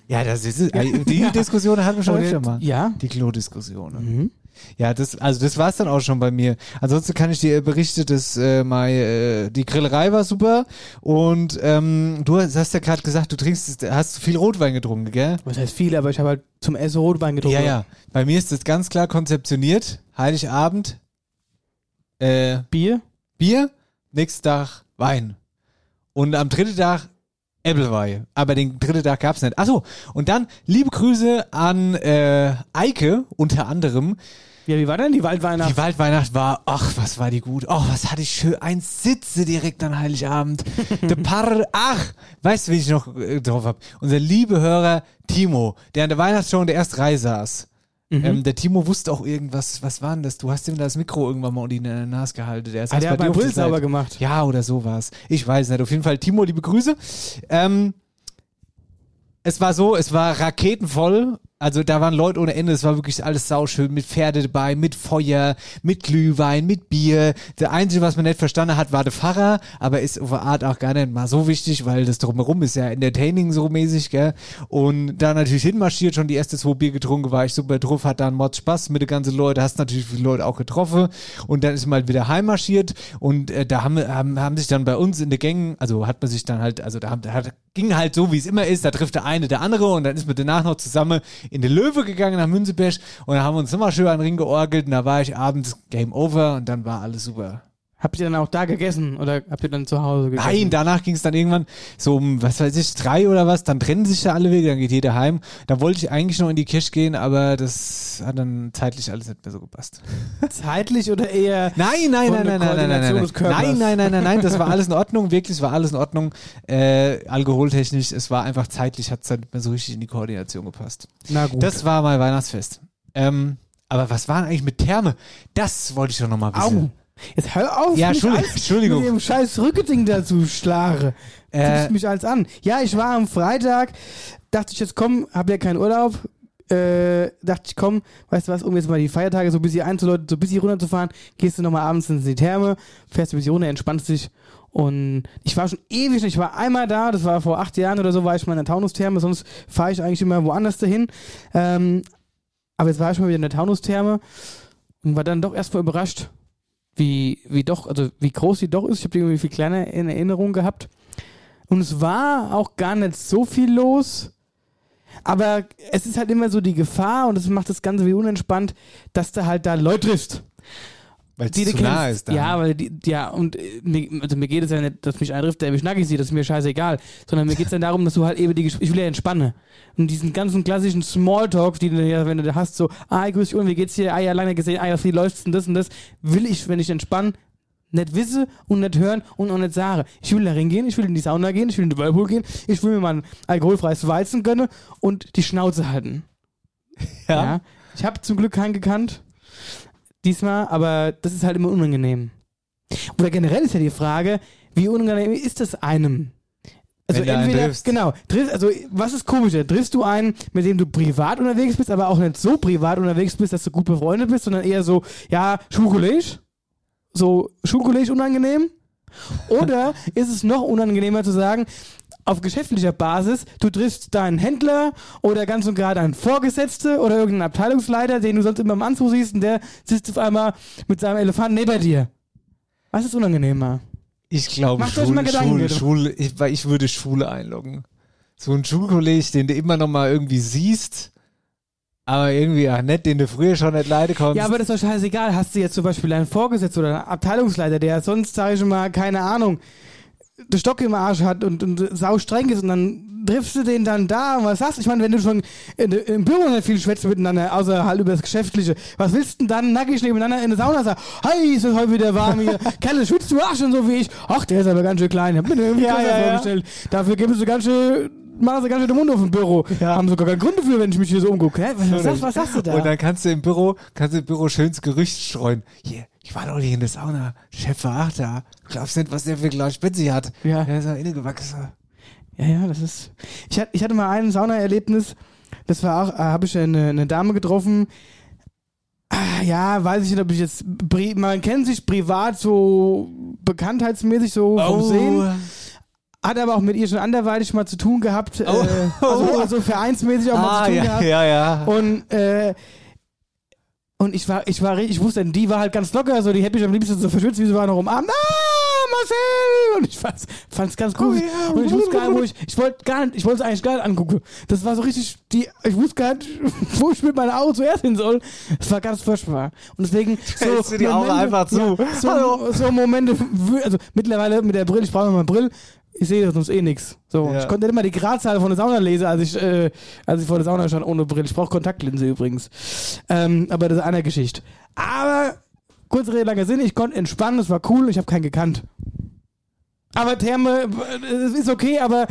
Ja, das ist es. Die Diskussion hatten wir schon öfter mal. Ja. Die Klo-Diskussion. Mhm. Ja, das, also das war's dann auch schon bei mir. Ansonsten kann ich dir berichten, dass äh, mal, äh, die Grillerei war super und ähm, du hast hast ja gerade gesagt, du trinkst, hast viel Rotwein getrunken, gell? Was heißt viel, aber ich habe halt zum Essen Rotwein getrunken. Ja, ja. Bei mir ist das ganz klar konzeptioniert. Heiligabend, äh, Bier? Bier, nächsten Tag Wein. Und am dritten Tag Äppelweih. Aber den dritten Tag gab's nicht. Achso, und dann liebe Grüße an äh, Eike unter anderem. Ja, wie war denn die Waldweihnacht? Die Waldweihnacht war, ach, was war die gut. Oh, was hatte ich schön. Ein Sitze direkt an Heiligabend. Der Paar, ach, weißt du, wen ich noch äh, drauf hab? Unser liebe Hörer Timo, der an der Weihnachtsshow in der ersten Reihe saß. Mhm. Ähm, der Timo wusste auch irgendwas, was war denn das? Du hast ihm das Mikro irgendwann mal unter die Nase gehalten. Der, ah, der hat bei sauber gemacht. Ja, oder sowas. Ich weiß nicht. Auf jeden Fall, Timo, liebe Grüße. Ähm, es war so, es war raketenvoll. Also da waren Leute ohne Ende, es war wirklich alles sauschön, mit Pferde dabei, mit Feuer, mit Glühwein, mit Bier. Der Einzige, was man nicht verstanden hat, war der Pfarrer, aber ist auf eine Art auch gar nicht mal so wichtig, weil das drumherum ist ja entertaining so mäßig, gell. Und da natürlich hinmarschiert, schon die erste zwei Bier getrunken, war ich super drauf, hat dann Mod Spaß mit den ganzen Leuten, hast natürlich viele Leute auch getroffen und dann ist man halt wieder heimmarschiert und äh, da haben, haben, haben sich dann bei uns in den Gängen, also hat man sich dann halt, also da, haben, da hat, ging halt so, wie es immer ist, da trifft der eine der andere und dann ist man danach noch zusammen in den Löwe gegangen nach Münzeberg und dann haben wir uns immer schön an den Ring georgelt und da war ich abends Game Over und dann war alles super. Habt ihr dann auch da gegessen oder habt ihr dann zu Hause gegessen? Nein, danach ging es dann irgendwann so um, was weiß ich, drei oder was, dann trennen sich da alle Wege, dann geht jeder heim. Da wollte ich eigentlich noch in die Kirche gehen, aber das hat dann zeitlich alles nicht mehr so gepasst. Zeitlich oder eher Nein, nein, nein, nein, nein, nein, nein, nein, nein, nein, nein, nein, nein, das war alles in Ordnung, wirklich, war alles in Ordnung, äh, alkoholtechnisch, es war einfach zeitlich, hat es dann nicht mehr so richtig in die Koordination gepasst. Na gut. Das war mal Weihnachtsfest. Ähm, aber was war denn eigentlich mit Therme? Das wollte ich doch noch mal wissen. Au. Jetzt hör auf, Ja, mich Entschuldigung, Entschuldigung. mit dem scheiß Rückeding dazu schlare. Äh, Guckst mich als an. Ja, ich war am Freitag, dachte ich jetzt komm, hab ja keinen Urlaub, äh, dachte ich komm, weißt du was, um jetzt mal die Feiertage so ein bisschen einzuläuten, so ein bisschen runterzufahren, gehst du nochmal abends in die Therme, fährst ein bisschen runter, entspannst dich und ich war schon ewig, ich war einmal da, das war vor acht Jahren oder so, war ich mal in der Taunustherme, sonst fahre ich eigentlich immer woanders dahin. Ähm, aber jetzt war ich mal wieder in der Taunustherme und war dann doch erstmal überrascht, wie, wie doch, also wie groß die doch ist. Ich habe die irgendwie viel kleiner in Erinnerung gehabt. Und es war auch gar nicht so viel los. Aber es ist halt immer so die Gefahr und das macht das Ganze wie unentspannt, dass du halt da Leute triffst. Weil es zu nah kennst. ist dann. Ja, weil die, ja, und äh, mir, also mir geht es ja nicht, dass mich einer trifft, der mich nackig sieht, das ist mir scheißegal. Sondern mir geht es dann darum, dass du halt eben die Gespräche, ich will ja entspannen. Und diesen ganzen klassischen Smalltalk, die du ja, wenn du da hast, so, ah, grüß dich und wie geht's dir, ah ja, lange gesehen, ah ja, wie läuft's denn das und das, will ich, wenn ich entspanne, nicht wisse und nicht hören und auch nicht sage. Ich will da hingehen, ich will in die Sauna gehen, ich will in den Whirlpool gehen, ich will mir mal ein alkoholfreies Weizen gönnen und die Schnauze halten. Ja. Ich habe zum Glück keinen gekannt. Diesmal, aber das ist halt immer unangenehm. Oder generell ist ja die Frage, wie unangenehm ist es einem, Also Wenn entweder, triffst. genau, triff, also was ist komischer? Triffst du einen, mit dem du privat unterwegs bist, aber auch nicht so privat unterwegs bist, dass du gut befreundet bist, sondern eher so, ja, Schulkollege? So Schulkollege unangenehm? Oder ist es noch unangenehmer zu sagen, auf geschäftlicher Basis, du triffst deinen Händler oder ganz und gar deinen Vorgesetzte oder irgendeinen Abteilungsleiter, den du sonst immer im Anzug siehst und der sitzt auf einmal mit seinem Elefanten neben dir. Was ist unangenehmer? Ich glaube, Macht Schule, bitte. Schule, ich, weil ich würde Schule einloggen. So ein Schulkolleg, den du immer noch mal irgendwie siehst, aber irgendwie auch nett, den du früher schon nicht leiden konntest. Ja, aber das ist doch scheißegal. Hast du jetzt zum Beispiel einen Vorgesetzten oder einen Abteilungsleiter, der sonst, sage ich mal, keine Ahnung, den Stock im Arsch hat und, und sau streng ist und dann triffst du den dann da und was sagst du? Ich meine, wenn du schon in, im Büro nicht viel schwätzt miteinander, außer halt über das Geschäftliche, was willst du denn dann nackig nebeneinander in der Sauna sagen? Hi, ist es heute wieder warm hier? Kerle, schwitzt du auch schon so wie ich? Ach, der ist aber ganz schön klein. Ich hab mir den irgendwie Ja, ja, ja. vorgestellt. Dafür gibst du ganz schön, machen sie ganz schön den Mund auf im Büro. Ja. Haben sogar keinen Grund dafür, wenn ich mich hier so umgucke. Was, was, sagst, was sagst du da? Und dann kannst du im Büro, kannst du im Büro schönes Gerücht streuen. Hier, ich war doch nicht in der Sauna. Chef war auch da. Glaubst nicht, was der für Glas Spitze hat. Ja. Der ist ja innegewachsen. Ja, ja, das ist. Ich, hat, ich hatte mal ein Saunaerlebnis. Das war auch, äh, habe ich eine, eine Dame getroffen. Ah, ja, weiß ich nicht, ob ich jetzt. Man kennt sich privat so bekanntheitsmäßig so vom Oh. Sehen. Hat aber auch mit ihr schon anderweitig mal zu tun gehabt. Äh, also, also vereinsmäßig auch mal Ah, zu tun ja, gehabt. ja, ja. Und, äh, und ich war, ich war, ich wusste, die war halt ganz locker, so, die hätte mich am liebsten so verschwitzt, wie sie war noch umarmt. Ah, Marcel! Und ich fand's, fand's ganz cool. Oh ja. Und ich wusste gar nicht, wo ich, ich wollte gar nicht, ich wollte es eigentlich gar nicht angucken. Das war so richtig, die, ich wusste gar nicht, wo ich mit meinen Augen zuerst hin soll. Das war ganz furchtbar. Und deswegen, so, du die Augen einfach zu. Ja, so, so Momente, also mittlerweile mit der Brille, ich brauche mal eine Brille, ich sehe sonst eh nichts. So, Ja. ich konnte nicht mal die Gradzahl von der Sauna lesen, als ich, äh, als ich vor der Sauna stand ohne Brille. Ich brauche Kontaktlinse übrigens. Ähm, aber das ist eine Geschichte. Aber kurze Rede, langer Sinn, ich konnte entspannen, es war cool, ich habe keinen gekannt. Aber Therme, äh, es ist okay, aber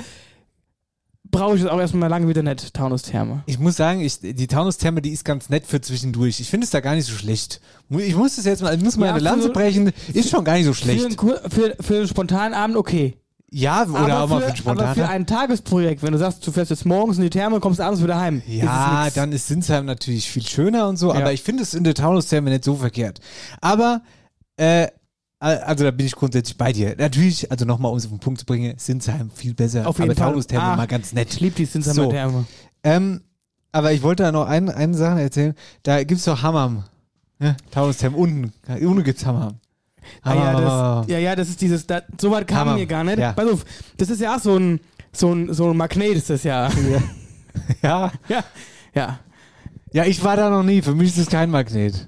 brauche ich jetzt auch erstmal lange wieder nicht, Taunus-Therme. Ich muss sagen, ich, die Taunus-Therme, die ist ganz nett für zwischendurch. Ich finde es da gar nicht so schlecht. Ich muss es jetzt mal, ich muss mal Ja, eine Lanze für- brechen. Ist schon gar nicht so Für einen, schlecht. Kur- für, für einen spontanen Abend okay. Ja, oder auch mal für aber für ein Tagesprojekt, wenn du sagst, du fährst jetzt morgens in die Therme und kommst abends wieder heim. Ja, ist es dann ist Sinsheim natürlich viel schöner und so, Ja. aber ich finde es in der Taunus-Therme nicht so verkehrt. Aber, äh, also da bin ich grundsätzlich bei dir. Natürlich, also nochmal, um es auf den Punkt zu bringen, Sinsheim viel besser, Auf jeden aber Fall. Taunus-Therme mal ganz Ich nett. liebe die Sinsheimer So. Therme. Ähm, aber ich wollte da noch ein, eine Sache erzählen. Da gibt's doch Hammam. Ja, Taunus-Therme, unten, unten gibt's Hammam. Ah, ja, Hammam. das, ja, ja, das ist dieses, da, so weit kam Hammer. mir gar nicht. Ja. Pass auf, das ist ja auch so ein, so ein, so ein Magnet ist das ja. ja. ja, ja. Ja, ich war da noch nie. Für mich ist es kein Magnet.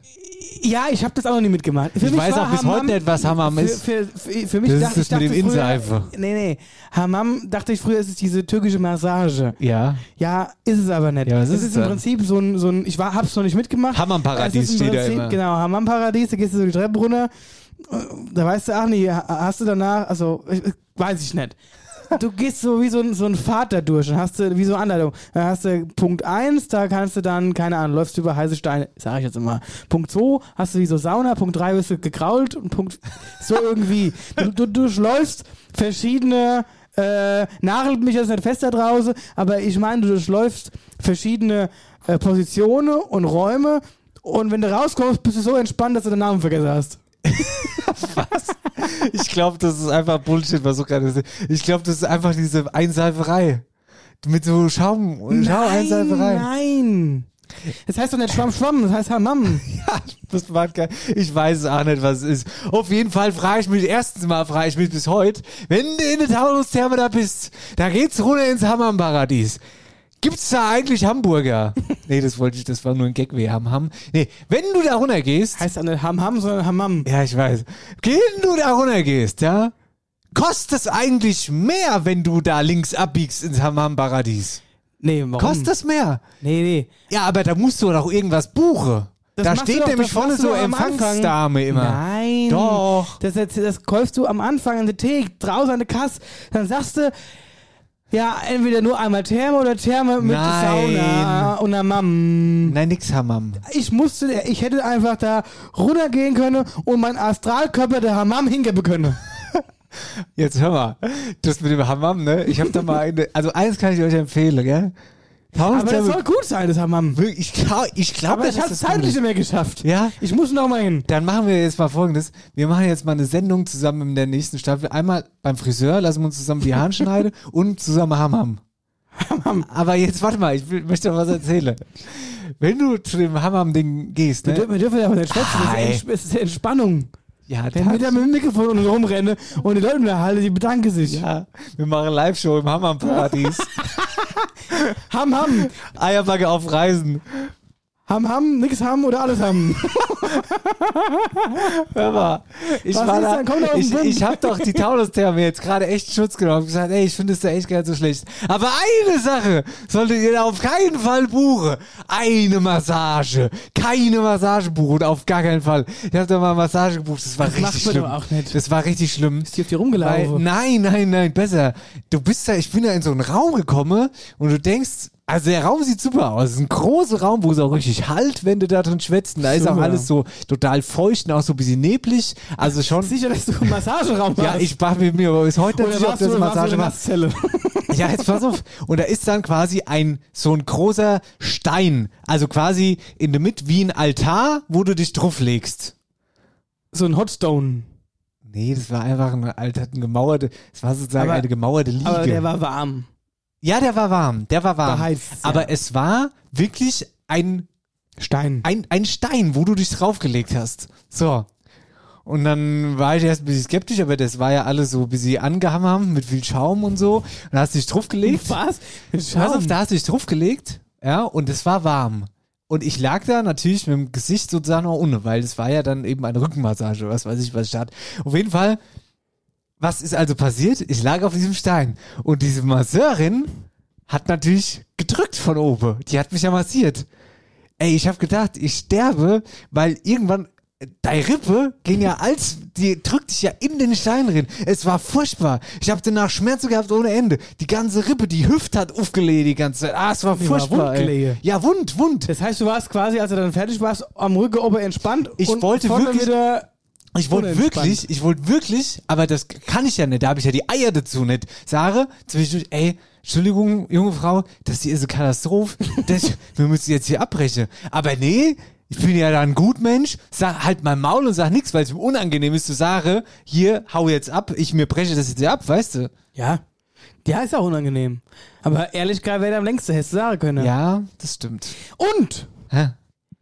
Ja, ich habe das auch noch nie mitgemacht. Für Ich weiß auch bis heute nicht, was Hammam für, ist. Für, für, für mich Das ist dachte das ich mit dem früher, Inseife. Nee, nee. Hammam dachte ich früher, es ist diese türkische Massage. Ja. Ja, ist es aber nicht. Ja, was es ist ist es im dann? Prinzip so ein, so ein ich war, hab's noch nicht mitgemacht. Hammam-Paradies Es ist im steht da Prinzip, immer. Genau, Hammam-Paradies, da gehst du so die Treppe runter. Da weißt du, ach nee, ha- hast du danach, also, weiß ich nicht. Du gehst so wie so ein, so ein da durch und hast du, wie so eine Anleitung. Dann hast du Punkt 1, da kannst du dann, keine Ahnung, läufst du über heiße Steine, sag ich jetzt immer. Punkt 2, hast du wie so Sauna, Punkt 3 wirst du gekrault und Punkt, so irgendwie. Du, du durchläufst verschiedene, äh, nagelt mich jetzt nicht fest da draußen, aber ich meine, du durchläufst verschiedene äh, Positionen und Räume und wenn du rauskommst, bist du so entspannt, dass du den Namen vergessen hast. Ich glaube, das ist einfach Bullshit, was du gerade sagst. Ich glaube, das ist einfach diese Einseiferei. Mit so Schaum, Schaum-Einseiferei. nein. Das heißt doch nicht Schwamm, Schwamm, das heißt Hammam. Das war geil. Ich weiß auch nicht, was es ist. Auf jeden Fall frage ich mich, erstens mal frage ich mich bis heute, wenn du in der Taunus-Therme da bist, da geht's runter ins Hammam-Paradies. Gibt's da eigentlich Hamburger? nee, das wollte ich, das war nur ein Gag, wir haben Ham. Nee, wenn du da runter gehst, Heißt doch nicht Hammam, sondern Hammam. ja, ich weiß. Wenn du da runter gehst, ja, kostet es eigentlich mehr, wenn du da links abbiegst ins Hammam-Paradies? Nee, warum? Kostet es mehr? Nee, nee. Ja, aber da musst du doch irgendwas buchen. Das da steht doch- nämlich vorne so. Empfangsdame immer. Nein. Doch. Das, das, das kaufst du am Anfang in der Theke, draußen an der Kasse. Dann sagst du, ja, entweder nur einmal Therme oder Therme mit Nein. Sauna und Hammam. Nein, nix Hammam. Ich musste, ich hätte einfach da runtergehen können und mein Astralkörper der Hammam hingeben können. Jetzt hör mal, das mit dem Hammam, ne? Ich habe da mal eine, also eins kann ich euch empfehlen, gell? Aber das soll gut sein, das Hammam. Ich glaube, ich glaub, Aber ich habe es zeitlich nicht mehr geschafft. Ja, Ich muss noch mal hin. dann machen wir jetzt mal folgendes. Wir machen jetzt mal eine Sendung zusammen in der nächsten Staffel. Einmal beim Friseur, lassen wir uns zusammen die Haare schneiden und zusammen Hammam. Aber jetzt warte mal, ich will, möchte noch was erzählen. Wenn du zu dem Hammam-Ding gehst, ne? wir dürfen ja aber nicht schwätzen. Das ist Entspannung. Ja, Wenn wir da mit dem Mikrofon unten rumrennen und die Leute unterhalten, die bedanken sich. ja, wir machen Live-Show im Hammam-Paradies. Ham, ham. Eierbacke auf Reisen. Ham, ham, nix ham oder alles ham. Hör mal, ich Was war da, den ich, ich hab doch die Taunustherme jetzt gerade echt Schutz genommen und gesagt, ey, ich finde es da echt gar nicht so schlecht. Aber eine Sache solltet ihr da auf keinen Fall buchen. Eine Massage. Keine Massage buchen, auf gar keinen Fall. Ich hab da mal Massage gebucht, das war Das richtig schlimm. auch nicht. Das war richtig schlimm. Ist die auf dir Weil, rumgelaufen? nein, nein, nein, besser. Du bist da, ich bin da in so einen Raum gekommen und du denkst, also der Raum sieht super aus. Es ist ein großer Raum, wo es auch richtig halt, wenn du da drin schwätzt. Und Da ist auch alles so total feucht und auch so ein bisschen neblig. Also schon. Sicher, dass du einen Massageraum Ja, hast. ich war mit mir aber bis heute nicht, ob das Massage war. Ja, jetzt pass auf. Und da ist dann quasi ein, so ein großer Stein. Also quasi in der Mitte wie ein Altar, wo du dich drauflegst. so ein Hotstone. Nee, das war einfach ein alter, ein gemauerte, es war sozusagen Aber- eine gemauerte Liege. Aber der war warm. Ja, der war warm, der war warm. Ja. Aber es war wirklich ein, Stein. ein, ein Stein, wo du dich draufgelegt hast. So. Und dann war ich erst ein bisschen skeptisch, aber das war ja alles so ein bisschen angehammt mit viel Schaum und so. Und da hast du dich draufgelegt. Was? Pass auf, Schaum. da hast du dich draufgelegt, ja, und es war warm. Und ich lag da natürlich mit dem Gesicht sozusagen auch ohne, weil es war ja dann eben eine Rückenmassage, was weiß ich, was ich hatte. Auf jeden Fall, was ist also passiert? Ich lag auf diesem Stein und diese Masseurin hat natürlich gedrückt von oben. Die hat mich ja massiert. Ey, ich habe gedacht, ich sterbe, weil irgendwann deine Rippe ging ja als, die drückt dich ja in den Stein rein. Es war furchtbar. Ich habe danach Schmerzen gehabt ohne Ende. Die ganze Rippe, die Hüfte hat aufgelegt die ganze Zeit. Ah, es war war furchtbar. wundgelege. Ja, wund, wund. Das heißt, du warst quasi, als du dann fertig warst, am Rücken oben entspannt Ich und wollte wirklich- wieder Ich wollte wirklich, ich wollte wirklich, aber das kann ich ja nicht, da habe ich ja die Eier dazu nicht. Sage zwischendurch, ey, Entschuldigung, junge Frau, das hier ist eine Katastrophe, das, wir müssen jetzt hier abbrechen. Aber nee, ich bin ja da ein Gutmensch, sag halt mein Maul und sag nichts, weil es mir unangenehm ist zu sagen, hier, hau jetzt ab, ich mir breche das jetzt hier ab, weißt du? Ja. Ja, ist auch unangenehm. Aber Ehrlichkeit wäre am längsten, hättest du sagen können. Ja, das stimmt. Und Hä?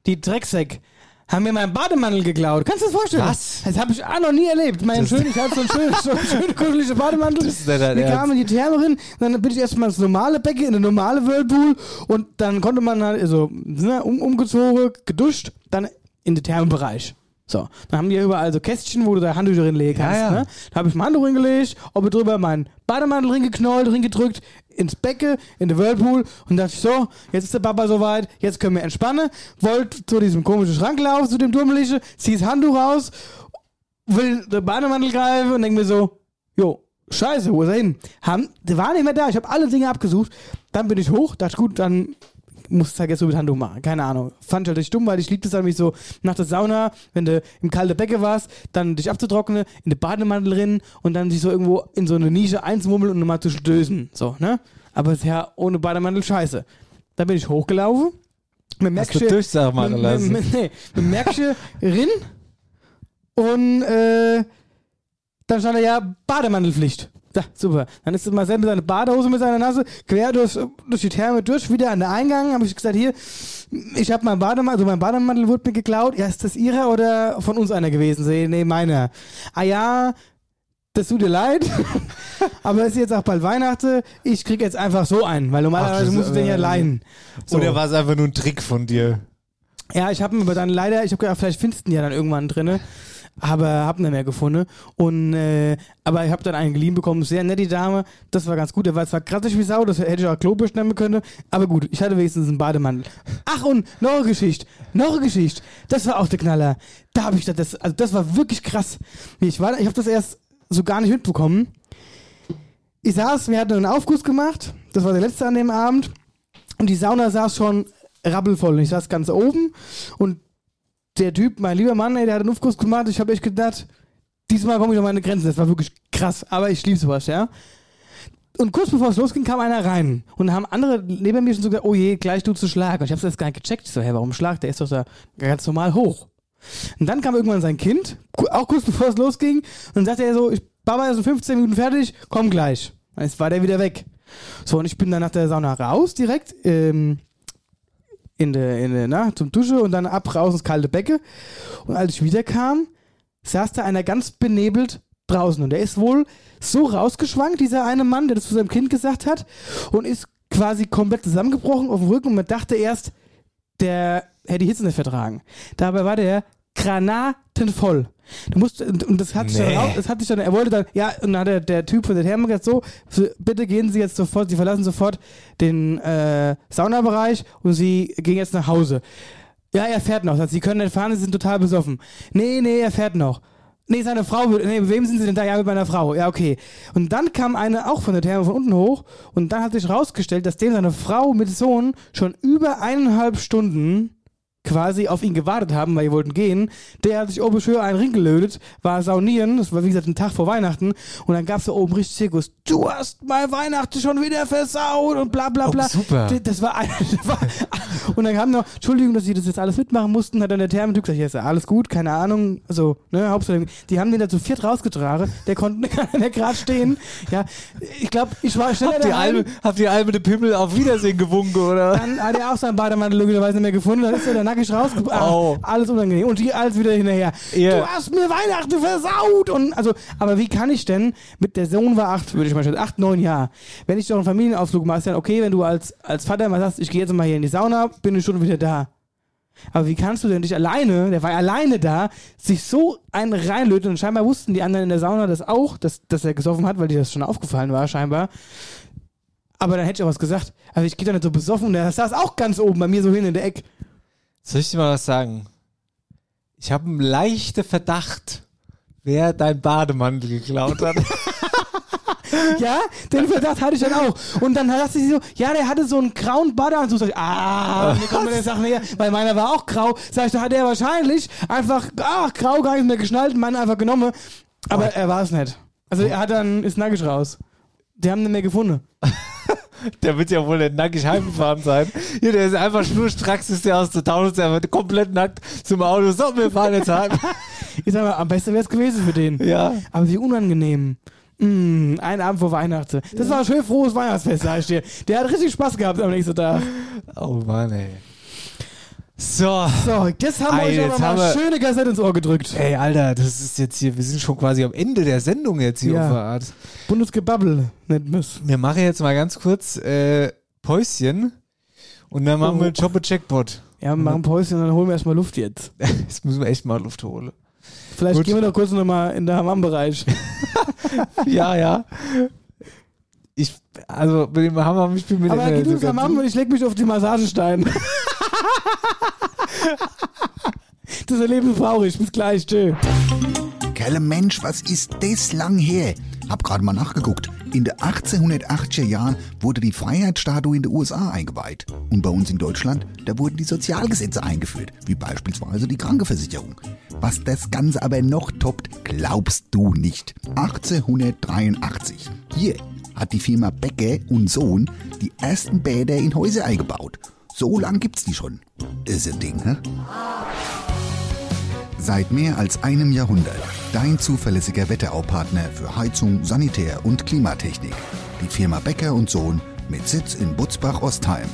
die Drecksäck haben mir meinen Bademantel geklaut. Kannst du das vorstellen? Was? Das habe ich auch noch nie erlebt. Mein schön, ich hatte so einen schönen, so einen schönen kuscheligen Bademantel. Das ist Wir kamen in die Therme rein, dann bin ich erstmal ins normale Becken, in den normale Whirlpool und dann konnte man halt, also, ne, um, umgezogen, geduscht, dann in den Thermenbereich. So, dann haben die ja überall so Kästchen, wo du da Handtücher drinlegen kannst. Ja, ja. Ne? Da habe ich mein Handtuch hingelegt, oben drüber meinen Bademantel hingeknollt, hingedrückt, ins Becken, in den Whirlpool und dachte ich so, jetzt ist der Papa soweit, jetzt können wir entspannen. Wollt zu diesem komischen Schrank laufen, zu dem Turmliche, zieh das Handtuch raus, will den Bademantel greifen und denke mir so, jo, scheiße, wo ist er hin? Haben, der war nicht mehr da, ich habe alle Dinge abgesucht. Dann bin ich hoch, dachte gut, dann muss ich halt jetzt so mit Handtuch machen. Keine Ahnung. Fand ich halt richtig dumm, weil ich liebte es halt mich so nach der Sauna, wenn du im kalten Becken warst, dann dich abzutrocknen, in den Bademantel rein und dann sich so irgendwo in so eine Nische einzumummeln und nochmal zu stößen. So, ne? Aber es ist ja ohne Bademantel scheiße. Dann bin ich hochgelaufen. Mit Hast du Durchsage machen mit- lassen? Mit, nee, mit Merksche rin und äh, dann stand da ja Bademantelpflicht. Da, super. Dann ist Marcel mit seiner Badehose mit seiner Nase quer durch, durch die Therme durch, wieder an der Eingang. Habe ich gesagt, hier, ich habe mein Bademantel, also mein Bademantel wurde mir geklaut. Ja, ist das ihrer oder von uns einer gewesen? See, nee, meiner. Ah ja, das tut dir leid. Aber es ist jetzt auch bald Weihnachten. Ich krieg jetzt einfach so einen, weil normalerweise musst du den ja äh, leihen. So. Oder war es einfach nur ein Trick von dir? Ja, ich habe ihn aber dann leider, ich habe gedacht, vielleicht findest du ihn ja dann irgendwann drinne, aber hab nicht mehr gefunden. Und äh, aber ich habe dann einen geliehen bekommen, sehr nett die Dame, das war ganz gut. Der war zwar kratzig wie Sau, das hätte ich auch Klobisch nehmen können, aber gut, ich hatte wenigstens einen Bademantel. Ach und noch eine Geschichte, noch eine Geschichte. Das war auch der Knaller. Da habe ich das, also das war wirklich krass. Ich war, ich habe das erst so gar nicht mitbekommen. Ich saß, wir hatten einen Aufguss gemacht, das war der letzte an dem Abend. Und die Sauna saß schon rabbelvoll. Und ich saß ganz oben und der Typ, mein lieber Mann, ey, der hat einen Aufguss gemacht. Ich habe echt gedacht, diesmal komme ich an meine Grenzen. Das war wirklich Krass, aber ich liebe sowas, ja. Und kurz bevor es losging, kam einer rein. Und haben andere neben mir schon so gesagt, oh je, gleich du zu schlagen. Und ich hab's erst gar nicht gecheckt. Ich so, hä, warum Schlag? Der ist doch da ganz normal hoch. Und dann kam irgendwann sein Kind, auch kurz bevor es losging. Und dann sagte er so, ich, Papa ist in 15 Minuten fertig, komm gleich. Jetzt war der wieder weg. So, und ich bin dann nach der Sauna raus direkt, ähm, in der, in der, na, zum Dusche und dann ab raus ins kalte Becke. Und als ich wiederkam, saß da einer ganz benebelt draußen. Und der ist wohl so rausgeschwankt, dieser eine Mann, der das zu seinem Kind gesagt hat, und ist quasi komplett zusammengebrochen auf dem Rücken und man dachte erst, der hätte die Hitze nicht vertragen. Dabei war der granatenvoll. Du musst, und, und das hat sich dann Nee. auch, das hat sich dann, er wollte dann, ja, und dann hat der, der Typ von der Therme gesagt, so, bitte gehen Sie jetzt sofort, Sie verlassen sofort den äh, Saunabereich und Sie gehen jetzt nach Hause. Ja, er fährt noch. Sagt, Sie können nicht fahren, Sie sind total besoffen. Nee, nee, er fährt noch. Nee, seine Frau, nee, mit wem sind Sie denn da? Ja, mit meiner Frau. Ja, okay. Und dann kam eine auch von der Therme von unten hoch und dann hat sich rausgestellt, dass dem seine Frau mit Sohn schon über eineinhalb Stunden quasi auf ihn gewartet haben, weil die wollten gehen. Der hat sich oben schön einen Ring gelötet, war saunieren, das war wie gesagt ein Tag vor Weihnachten und dann gab's da oben richtig Zirkus. Du hast mein Weihnachten schon wieder versaut und bla bla Oh, bla. super. D- Das war, ein, das war und dann kam noch, Entschuldigung, dass sie das jetzt alles mitmachen mussten, hat dann der Thermentyp gesagt, ja, ist ja alles gut, keine Ahnung, also, ne, Hauptsache, die haben den da zu viert rausgetragen, der konnte nicht gerade stehen, ja, ich glaube, ich war schneller Habt ihr, daheim. Albe, habt ihr Albe de Pimmel auf Wiedersehen gewunken, oder? Dann hat er auch seinen Bademantel logischerweise nicht mehr gefunden. Dann ist er da nackig rausge... Ah, Oh. Alles unangenehm. Und die alles wieder hinterher. Ja. Du hast mir Weihnachten versaut! Und also, aber wie kann ich denn, mit der Sohn war acht, würde ich mal schätzen, acht, neun Jahre. Wenn ich doch einen Familienausflug mache, ist dann okay, wenn du als, als Vater mal sagst, ich gehe jetzt mal hier in die Sauna, bin eine Stunde wieder da. Aber wie kannst du denn dich alleine, der war alleine da, sich so einen reinlöten und scheinbar wussten die anderen in der Sauna das auch, dass, dass er gesoffen hat, weil dir das schon aufgefallen war, scheinbar. Aber dann hätte ich auch was gesagt. Also ich gehe doch nicht so besoffen und der saß auch ganz oben bei mir so hin in der Ecke. Soll ich dir mal was sagen? Ich habe einen leichten Verdacht, wer dein Bademantel geklaut hat. Ja, den Verdacht hatte ich dann auch. Und dann dachte sie so, ja, der hatte so einen grauen Badeanzug. Sag ich, ah, mir kommt mir der Sache näher, weil meiner war auch grau. Sag ich, da hat er wahrscheinlich einfach, ach, grau gar nicht mehr geschnallt, meinen einfach genommen. Aber er war es nicht. Also er hat dann, ist nackig raus. Die haben nicht mehr gefunden. Der wird ja wohl nicht nackig heimgefahren sein. Hier, der ist einfach schnurstracks, ist der aus der Taunus, der wird komplett nackt zum Auto. So, wir fahren jetzt heim. Ich sag mal, am besten wäre es gewesen für den. Ja. Aber wie unangenehm. Mm, ein Abend vor Weihnachten. Das war ein schön frohes Weihnachtsfest, sag ich dir. Der hat richtig Spaß gehabt am nächsten Tag. Oh Mann, ey. So. So, jetzt haben wir Ey, euch jetzt aber mal wir- schöne Kassette ins Ohr gedrückt. Ey, Alter, das ist jetzt hier, wir sind schon quasi am Ende der Sendung jetzt hier Ja. auf der Art. Bundesgebabbel nennt man's. Wir machen jetzt mal ganz kurz äh, Päuschen und dann machen Oh. wir einen Job-Checkpot. Ja, wir machen Päuschen und dann holen wir erstmal Luft jetzt. Jetzt müssen wir echt mal Luft holen. Vielleicht Gut. gehen wir doch kurz nochmal in den Hammam-Bereich. ja, ja. Ich, also mit dem Hammer, ich bin mit Aber dem geh du ins Hammam und ich leg mich auf die Massagestein. das Erlebnis brauche ich. Bis gleich. Tschö. Kerle Mensch, was ist das lang her? Hab gerade mal nachgeguckt. In den 1880er Jahren wurde die Freiheitsstatue in den USA eingeweiht. Und bei uns in Deutschland, da wurden die Sozialgesetze eingeführt, wie beispielsweise die Krankenversicherung. Was das Ganze aber noch toppt, glaubst du nicht. 1883. Hier hat die Firma Becker und Sohn die ersten Bäder in Häuser eingebaut. So lang gibt's die schon. Ist ein Ding, ne? Seit mehr als einem Jahrhundert dein zuverlässiger Wetteraupartner für Heizung, Sanitär und Klimatechnik. Die Firma Becker und Sohn mit Sitz in Butzbach-Ostheim.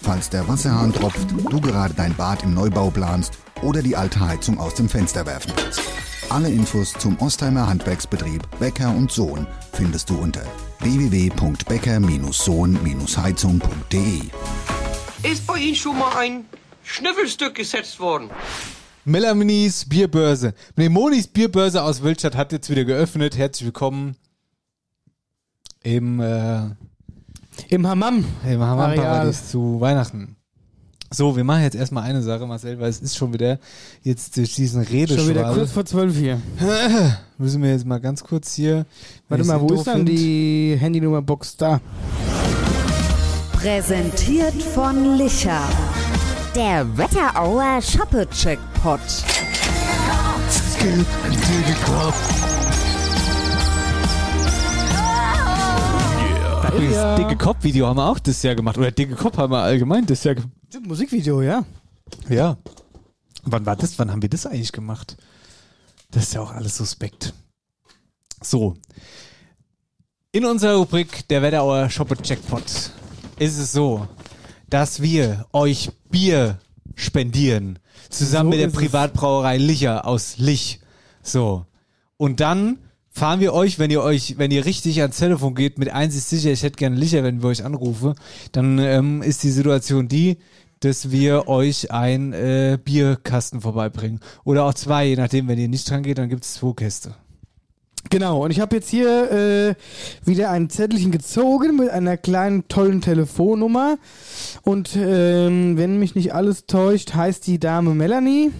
Falls der Wasserhahn tropft, du gerade dein Bad im Neubau planst oder die alte Heizung aus dem Fenster werfen willst. Alle Infos zum Ostheimer Handwerksbetrieb Becker und Sohn findest du unter www.becker-sohn-heizung.de. Ist bei Ihnen schon mal ein Schnüffelstück gesetzt worden? Melaminis Bierbörse. Nee, Monis Bierbörse aus Wildstadt hat jetzt wieder geöffnet. Herzlich willkommen im, äh, Im Hammam. im Areal. Hammerparadies zu Weihnachten. So, wir machen jetzt erstmal eine Sache, Marcel, weil es ist schon wieder jetzt durch diesen Schon wieder Redeschwall. kurz vor zwölf hier. Müssen wir jetzt mal ganz kurz hier. Warte mal, wo ist dann find. die Handynummer-Box da? Präsentiert von Licher. Der Wetterauer Shoppe-Checkpot. Übrigens, ja. dicke Kopf-Video haben wir auch das Jahr gemacht. Oder dicke Kopf haben wir allgemein das Jahr gemacht. Musikvideo, ja. Ja. Wann war das? Wann haben wir das eigentlich gemacht? Das ist ja auch alles suspekt. So. In unserer Rubrik der Wetterauer Shoppe Jackpot ist es so, dass wir euch Bier spendieren. Zusammen So mit der. Privatbrauerei Licher aus Lich. So. Und dann fahren wir euch, wenn ihr euch, wenn ihr richtig ans Telefon geht, mit eins ist sicher, ich hätte gerne Licher, wenn wir euch anrufen, dann ähm, ist die Situation die, dass wir euch ein äh, Bierkasten vorbeibringen. Oder auch zwei, je nachdem, wenn ihr nicht dran geht, dann gibt es zwei Käste. Genau, und ich habe jetzt hier äh, wieder ein Zettelchen gezogen mit einer kleinen, tollen Telefonnummer. Und ähm, wenn mich nicht alles täuscht, heißt die Dame Melanie.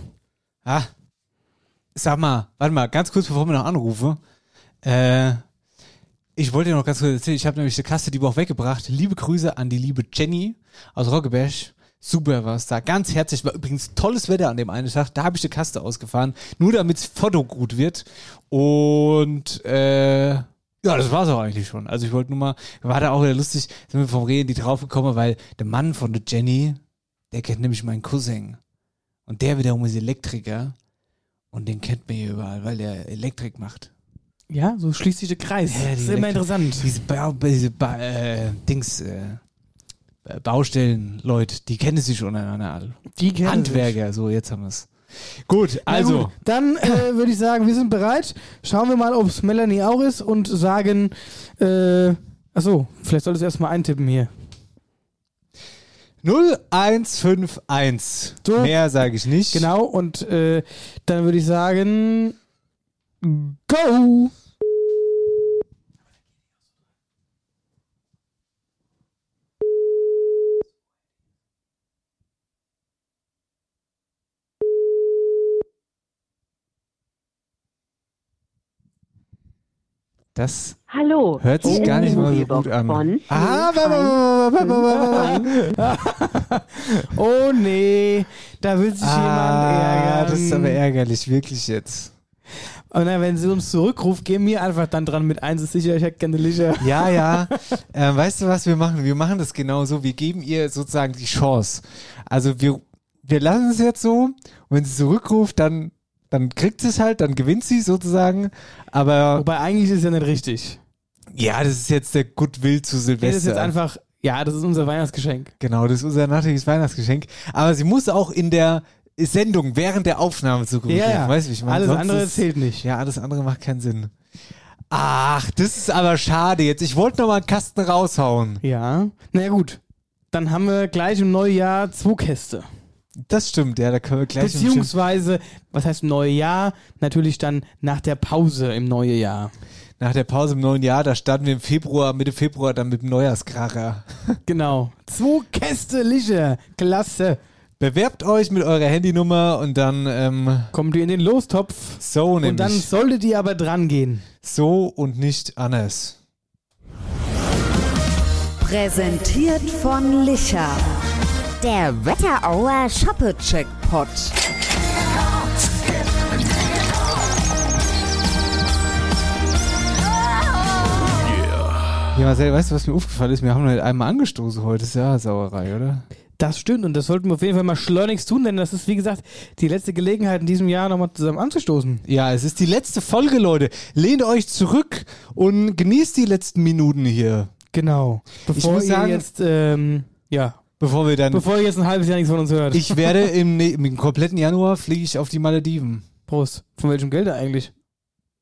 Ah, sag mal, warte mal, ganz kurz, bevor wir noch anrufen. Äh, ich wollte dir noch ganz kurz erzählen, ich habe nämlich eine Kaste die Woche weggebracht. Liebe Grüße an die liebe Jenny aus Roggeberg. Super war's da. Ganz herzlich. War übrigens tolles Wetter an dem einen Tag. Da habe ich eine Kaste ausgefahren. Nur damit's Foto gut wird. Und äh, ja, das war's auch eigentlich schon. Also ich wollte nur mal, war da auch wieder lustig, sind wir vom Reden die draufgekommen, weil der Mann von der Jenny, der kennt nämlich meinen Cousin. Und der wiederum ist Elektriker. Und den kennt man hier überall, weil der Elektrik macht. Ja, so schließt sich der Kreis. Ja, das ist immer interessant. Diese, ba diese ba äh, Dings, äh, Baustellen, Leute, die kennen sich untereinander alle. Die kennen Handwerker, so jetzt haben wir's. Gut, Na also, gut, dann äh, würde ich sagen, wir sind bereit. Schauen wir mal, ob es Melanie auch ist und sagen, äh, achso, vielleicht soll es erstmal eintippen hier. 0151. So. Mehr sage ich nicht. Genau, und äh, dann würde ich sagen, go! Das Hallo. hört sich gar nicht die mal so gut an. Von Ah, Oh nee, da will sich jemand Ah, ärgern. das ist aber ärgerlich, wirklich jetzt. Und dann, wenn sie uns zurückruft, gehen wir einfach dann dran mit eins ist sicher, ich hätte gerne Licher. Ja, ja. ähm, weißt du, was wir machen? Wir machen das genauso. Wir geben ihr sozusagen die Chance. Also wir, wir lassen es jetzt so. Und wenn sie zurückruft, dann, dann kriegt sie es halt, dann gewinnt sie sozusagen. Aber Wobei eigentlich ist es ja nicht richtig. ja, das ist jetzt der Goodwill zu Silvester. Das ist jetzt einfach, ja, das ist unser Weihnachtsgeschenk. Genau, das ist unser nachträgliches Weihnachtsgeschenk. Aber sie muss auch in der Sendung während der Aufnahme zurückrufen. Ja, ja. Weißt du, ich meine? Alles Sonst andere ist- zählt nicht. Ja, alles andere macht keinen Sinn. Ach, das ist aber schade jetzt. Ich wollte noch mal einen Kasten raushauen. Ja. Na ja, gut. Dann haben wir gleich im Neujahr zwei Käste. Das stimmt, ja, da können wir gleich im Beziehungsweise, was heißt neue Jahr? Natürlich dann nach der Pause im neue Jahr. Nach der Pause im neuen Jahr, da starten wir im Februar, Mitte Februar dann mit dem Neujahrskracher. Genau. Zwei Käste Licher. Klasse. Bewerbt euch mit eurer Handynummer und dann ähm, Kommt ihr in den Lostopf. so Und dann nämlich. solltet ihr aber dran gehen. So und nicht anders. Präsentiert von Licher. Der Wetterauer Shoppe-Checkpot. Ja, Marcel, weißt du, was mir aufgefallen ist? Wir haben halt einmal angestoßen heute. Das ist ja Sauerei, oder? Das stimmt und das sollten wir auf jeden Fall mal schleunigst tun, denn das ist, wie gesagt, die letzte Gelegenheit in diesem Jahr nochmal zusammen anzustoßen. Ja, es ist die letzte Folge, Leute. Lehnt euch zurück und genießt die letzten Minuten hier. Genau. Bevor muss ihr sagen- jetzt, ähm, ja, Bevor wir dann. bevor ihr jetzt ein halbes Jahr nichts von uns hört. ich werde im, ne- im kompletten Januar fliege ich auf die Malediven. Prost. Von welchem Geld eigentlich?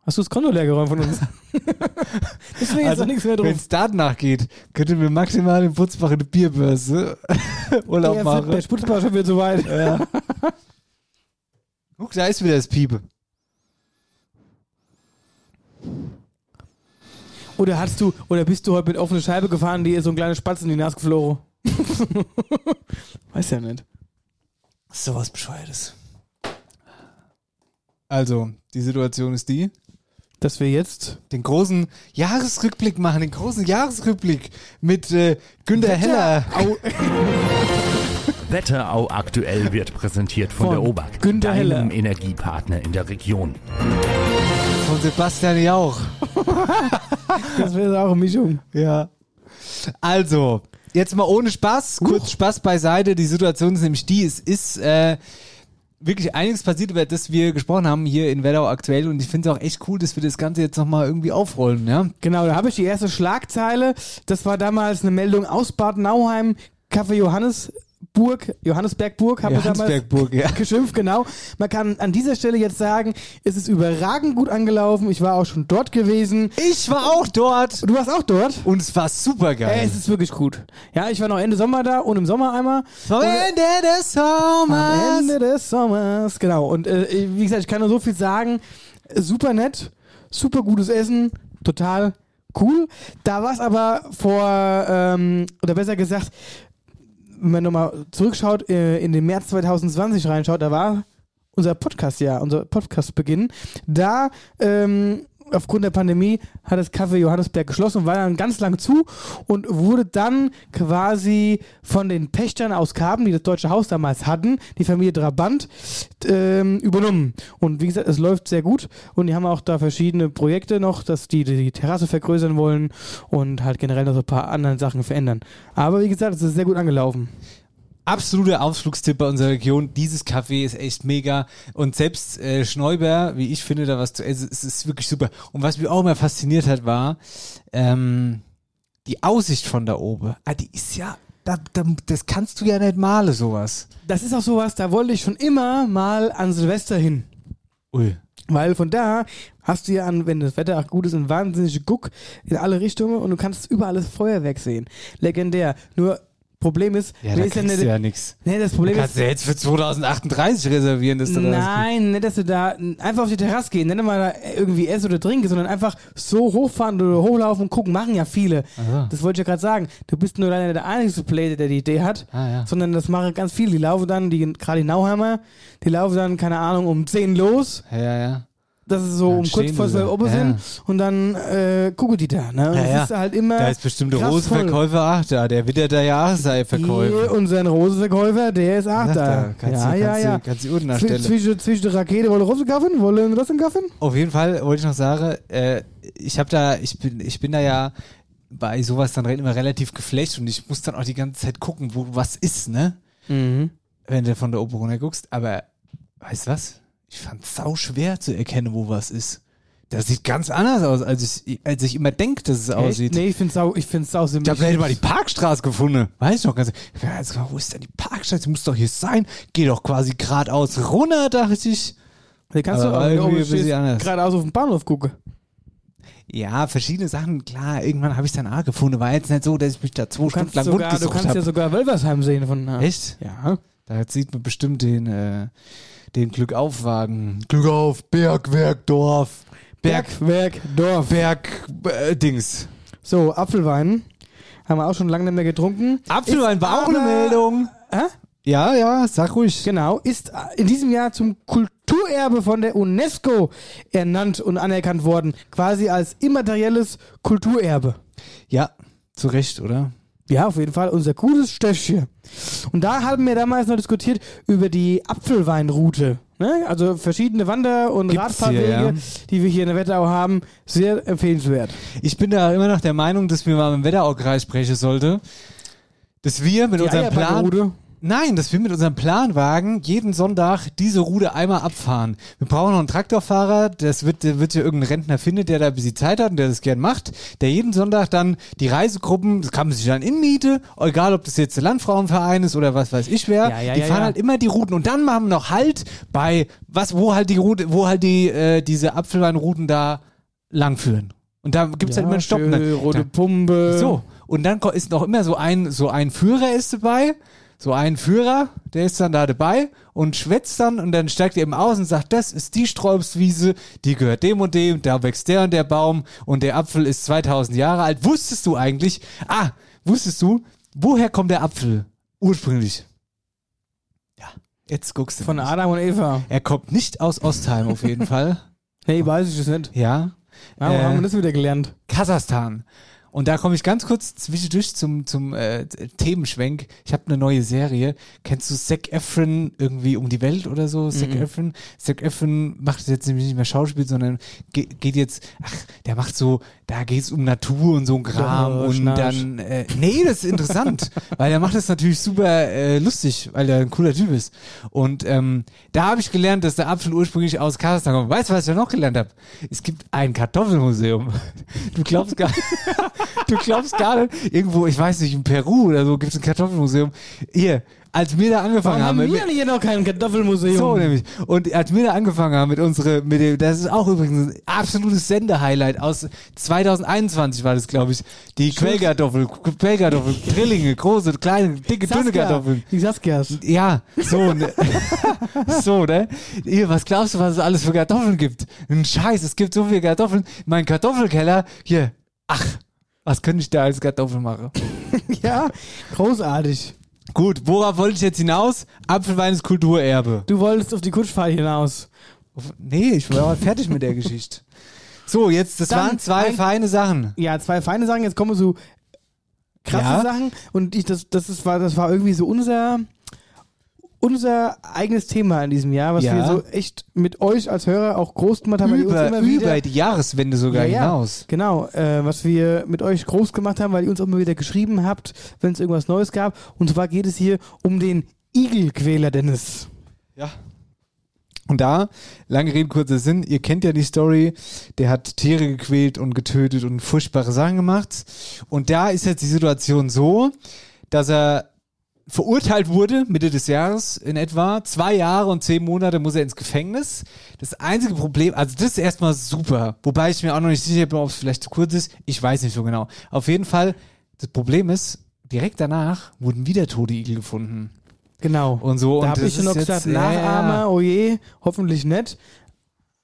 Hast du das Konto leer geräumt von uns? Deswegen ist Also, da nichts mehr Wenn drauf. es danach geht, könnten wir maximal in Putzbach eine Bierbörse Urlaub Der, machen. der Sputzbau schon wieder zu weit. Ja. Guck, da ist wieder das Piepe. Oder hast du, oder bist du heute mit offener Scheibe gefahren, die ist so ein kleiner Spatz in die Nase geflogen? Weiß ja nicht. So was Bescheuertes. Also, die Situation ist die, Dass wir jetzt den großen Jahresrückblick machen, den großen Jahresrückblick mit äh, Günter Heller. Au, Wetterau aktuell wird präsentiert von, Von der OBAK, Günter deinem Heller. Energiepartner in der Region. Von Sebastian Jauch. das wäre auch eine Mischung. Ja. Also, jetzt mal ohne Spaß, kurz Spaß beiseite. Die Situation ist nämlich die, es ist äh, wirklich einiges passiert, über das wir gesprochen haben hier in Wetterau aktuell und ich finde es auch echt cool, dass wir das Ganze jetzt nochmal irgendwie aufrollen, ja? Genau, da habe ich die erste Schlagzeile. Das war damals eine Meldung aus Bad Nauheim, Café Johannesburg, Johannesbergburg, haben wir damals ja. geschimpft, genau. Man kann an dieser Stelle jetzt sagen, es ist überragend gut angelaufen. Ich war auch schon dort gewesen. Ich war auch dort Du warst auch dort? und es war super geil. Äh, es ist wirklich gut. Ja, ich war noch Ende Sommer da und im Sommer einmal. Vom Und- Ende des Am Sommers. Ende des Sommers, genau. Und äh, wie gesagt, ich kann nur so viel sagen. Super nett, super gutes Essen, total cool. Da war es aber vor, ähm, oder besser gesagt, man nochmal zurückschaut, äh, in den März 2020 reinschaut, da war unser Podcast ja, unser Podcastbeginn. Da, ähm, aufgrund der Pandemie hat das Café Johannesberg geschlossen und war dann ganz lang zu und wurde dann quasi von den Pächtern aus Karben, die das Deutsche Haus damals hatten, die Familie Trabant, ähm, übernommen. Und wie gesagt, es läuft sehr gut und die haben auch da verschiedene Projekte noch, dass die die Terrasse vergrößern wollen und halt generell noch so ein paar andere Sachen verändern. Aber wie gesagt, es ist sehr gut angelaufen. Absoluter Ausflugstipp bei unserer Region. Dieses Café ist echt mega. Und selbst äh, Schneuber, wie ich finde, da was zu essen, es ist wirklich super. Und was mich auch immer fasziniert hat, war ähm, die Aussicht von da oben. Ah, die ist ja, da, da, das kannst du ja nicht malen, sowas. Das ist auch sowas, da wollte ich schon immer mal an Silvester hin. Ui. Weil von da hast du ja an, wenn das Wetter auch gut ist, einen wahnsinnigen Guck in alle Richtungen und du kannst überall das Feuerwerk sehen. Legendär. Nur Problem ist, Ja, da ist ja du ja nix. nee, das Problem Kannst ist, du jetzt für 2038 reservieren, dass du da nein, nicht, dass du da einfach auf die Terrasse gehen, nicht mal da irgendwie essen oder trinken, sondern einfach so hochfahren oder hochlaufen und gucken, machen ja viele. Aha. Das wollte ich ja gerade sagen. Du bist nur leider der einzige Player, der die Idee hat, Ah, ja. sondern das machen ganz viele. Die laufen dann, die gerade die Nauheimer, die laufen dann, keine Ahnung, um 10 los. Ja, ja, dass sie so Dann um kurz vor da. oben Ja. sind und dann äh, gucken die da. Ne? Und Ja, das ja. ist halt immer. Da ist bestimmt. Rosenverkäufer ach da, der wittert da ja auch sei Hier, verkäufer. unser Rosenverkäufer, der ist auch da. kannst ja, du, ja, kannst ja. Du, kannst du unten Zwi- erstellen. Zwischen, zwischen der Rakete wollen Rosen kaufen, wollen Rosen kaufen? Auf jeden Fall wollte ich noch sagen, äh, ich habe da, ich bin, ich bin da ja bei sowas dann immer relativ geflecht und ich muss dann auch die ganze Zeit gucken, wo was ist, ne? Wenn du von der Oper runter guckst. Aber weißt du was? Ich fand es sau schwer zu erkennen, wo was ist. Das sieht ganz anders aus, als ich, als ich immer denke, dass es aussieht. Nee, ich find's auch, ich find's auch Ich habe hätte mal die Parkstraße gefunden. Weiß ich noch ganz. Ja, jetzt, wo ist denn die Parkstraße? Die muss doch hier sein. Geh doch quasi geradeaus runter, dachte ich. Da kannst du Aber auch du stehst, anders. geradeaus auf den Bahnhof gucken. Ja, verschiedene Sachen, klar, irgendwann habe ich dann auch gefunden. War jetzt nicht so, dass ich mich da zwei Du Stunden lang sogar, du kannst ja habe. sogar Wölversheim sehen von da. Echt? Ja. Da sieht man bestimmt den, äh, den Glückaufwagen. Glück auf, Bergwerk, Dorf. Berg, Bergwerk, Dorf. Berg, äh, Dings. So, Apfelwein. Haben wir auch schon lange nicht mehr getrunken. Apfelwein Ist war auch eine Meldung. Hä? Ja, ja, sag ruhig. Genau, ist in diesem Jahr zum Kulturerbe von der UNESCO ernannt und anerkannt worden. Quasi als immaterielles Kulturerbe. Ja, zu Recht, oder? Ja, auf jeden Fall unser gutes Stöffchen. Und da haben wir damals noch diskutiert über die Apfelweinroute. Ne? Also verschiedene Wander- und Gibt's Radfahrwege, hier, ja. die wir hier in der Wetterau haben. Sehr empfehlenswert. Ich bin da immer noch der Meinung, dass wir mal im Wetteraukreis sprechen sollte. Dass wir mit Die unserem Plan. Nein, dass wir mit unserem Planwagen jeden Sonntag diese Route einmal abfahren. Wir brauchen noch einen Traktorfahrer, das wird, der wird ja irgendein Rentner finden, der da ein bisschen Zeit hat und der das gern macht, der jeden Sonntag dann die Reisegruppen, das kann man sich dann inmiete, egal ob das jetzt der Landfrauenverein ist oder was weiß ich wer, Ja, ja, die ja, fahren halt immer die Routen und dann machen wir noch Halt bei, was, wo halt die Route, wo halt die, äh, diese Apfelweinrouten da langführen. Und da gibt's halt immer einen Stopp. schön, Ne? rote Da- Pumpe. so, und dann ist noch immer so ein, so ein Führer ist dabei, so ein Führer, der ist dann da dabei und schwätzt dann und dann steigt er eben aus und sagt, das ist die Sträubswiese, die gehört dem und dem, da wächst der und der Baum und der Apfel ist 2000 Jahre alt. Wusstest du eigentlich, ah, wusstest du, woher kommt der Apfel ursprünglich? Ja, jetzt guckst du. Von nämlich. Adam und Eva. Er kommt nicht aus Ostheim auf jeden Fall. Nee, weiß ich das nicht. Ja. Ja, wo Äh, haben wir das wieder gelernt? Kasachstan. Und da komme ich ganz kurz zwischendurch zum, zum äh, Themenschwenk. Ich habe eine neue Serie. Kennst du Zac Efron irgendwie um die Welt oder so? Zac Mhm. Efron. Zac Efron macht jetzt nämlich nicht mehr Schauspiel, sondern ge geht jetzt, ach, der macht so, da geht's um Natur und so ein Kram Ja, und Schnarch. dann, äh, nee, das ist interessant, weil er macht das natürlich super äh, lustig, weil er ein cooler Typ ist. Und ähm, da habe ich gelernt, dass der Apfel ursprünglich aus Kasachstan kommt. Weißt du, was ich noch gelernt habe? Es gibt ein Kartoffelmuseum. Du glaubst gar du glaubst gar nicht, irgendwo, ich weiß nicht, in Peru oder so, gibt es ein Kartoffelmuseum. Hier, als wir da angefangen Warum haben haben, wir hier noch kein Kartoffelmuseum? so nämlich. Und als wir da angefangen haben mit unsere, mit dem, das ist auch übrigens ein absolutes Sendehighlight aus 2021 war das, glaube ich. Die Quellkartoffel, Quellkartoffel, Drillinge, große, kleine, dicke, dünne Saskia, Kartoffeln. Die Saskias. Ja, so, ne? so, ne? Ihr, was glaubst du, was es alles für Kartoffeln gibt? Ein Scheiß, es gibt so viele Kartoffeln. Mein Kartoffelkeller, hier, ach, was könnte ich da als Kartoffel machen? Ja, großartig. Gut, worauf wollte ich jetzt hinaus? Apfelwein ist Kulturerbe. Du wolltest auf die Kutschfahrt hinaus. Nee, ich war fertig mit der Geschichte. So, jetzt, das Dann waren zwei ein- feine Sachen. Ja, zwei feine Sachen. Jetzt kommen so krasse Ja. Sachen. Und ich, das, das, ist, war, das war irgendwie so unser, unser eigenes Thema in diesem Jahr, was Ja. wir so echt mit euch als Hörer auch groß gemacht haben. Über, immer wieder, über die Jahreswende sogar Ja, ja. hinaus. Genau, äh, was wir mit euch groß gemacht haben, weil ihr uns auch immer wieder geschrieben habt, wenn es irgendwas Neues gab. Und zwar geht es hier um den Igelquäler Dennis. Und da, lange Rede, kurzer Sinn, ihr kennt ja die Story, der hat Tiere gequält und getötet und furchtbare Sachen gemacht. Und da ist jetzt die Situation so, dass er verurteilt wurde, Mitte des Jahres in etwa. Zwei Jahre und zehn Monate muss er ins Gefängnis. Das einzige Problem, also das ist erstmal super, wobei ich mir auch noch nicht sicher bin, ob es vielleicht zu kurz ist. Ich weiß nicht so genau. Auf jeden Fall, das Problem ist, direkt danach wurden wieder tote Igel gefunden. Genau. Und so. da habe das ich schon noch gesagt, jetzt- ja. Nachahmer, oh je, hoffentlich nicht.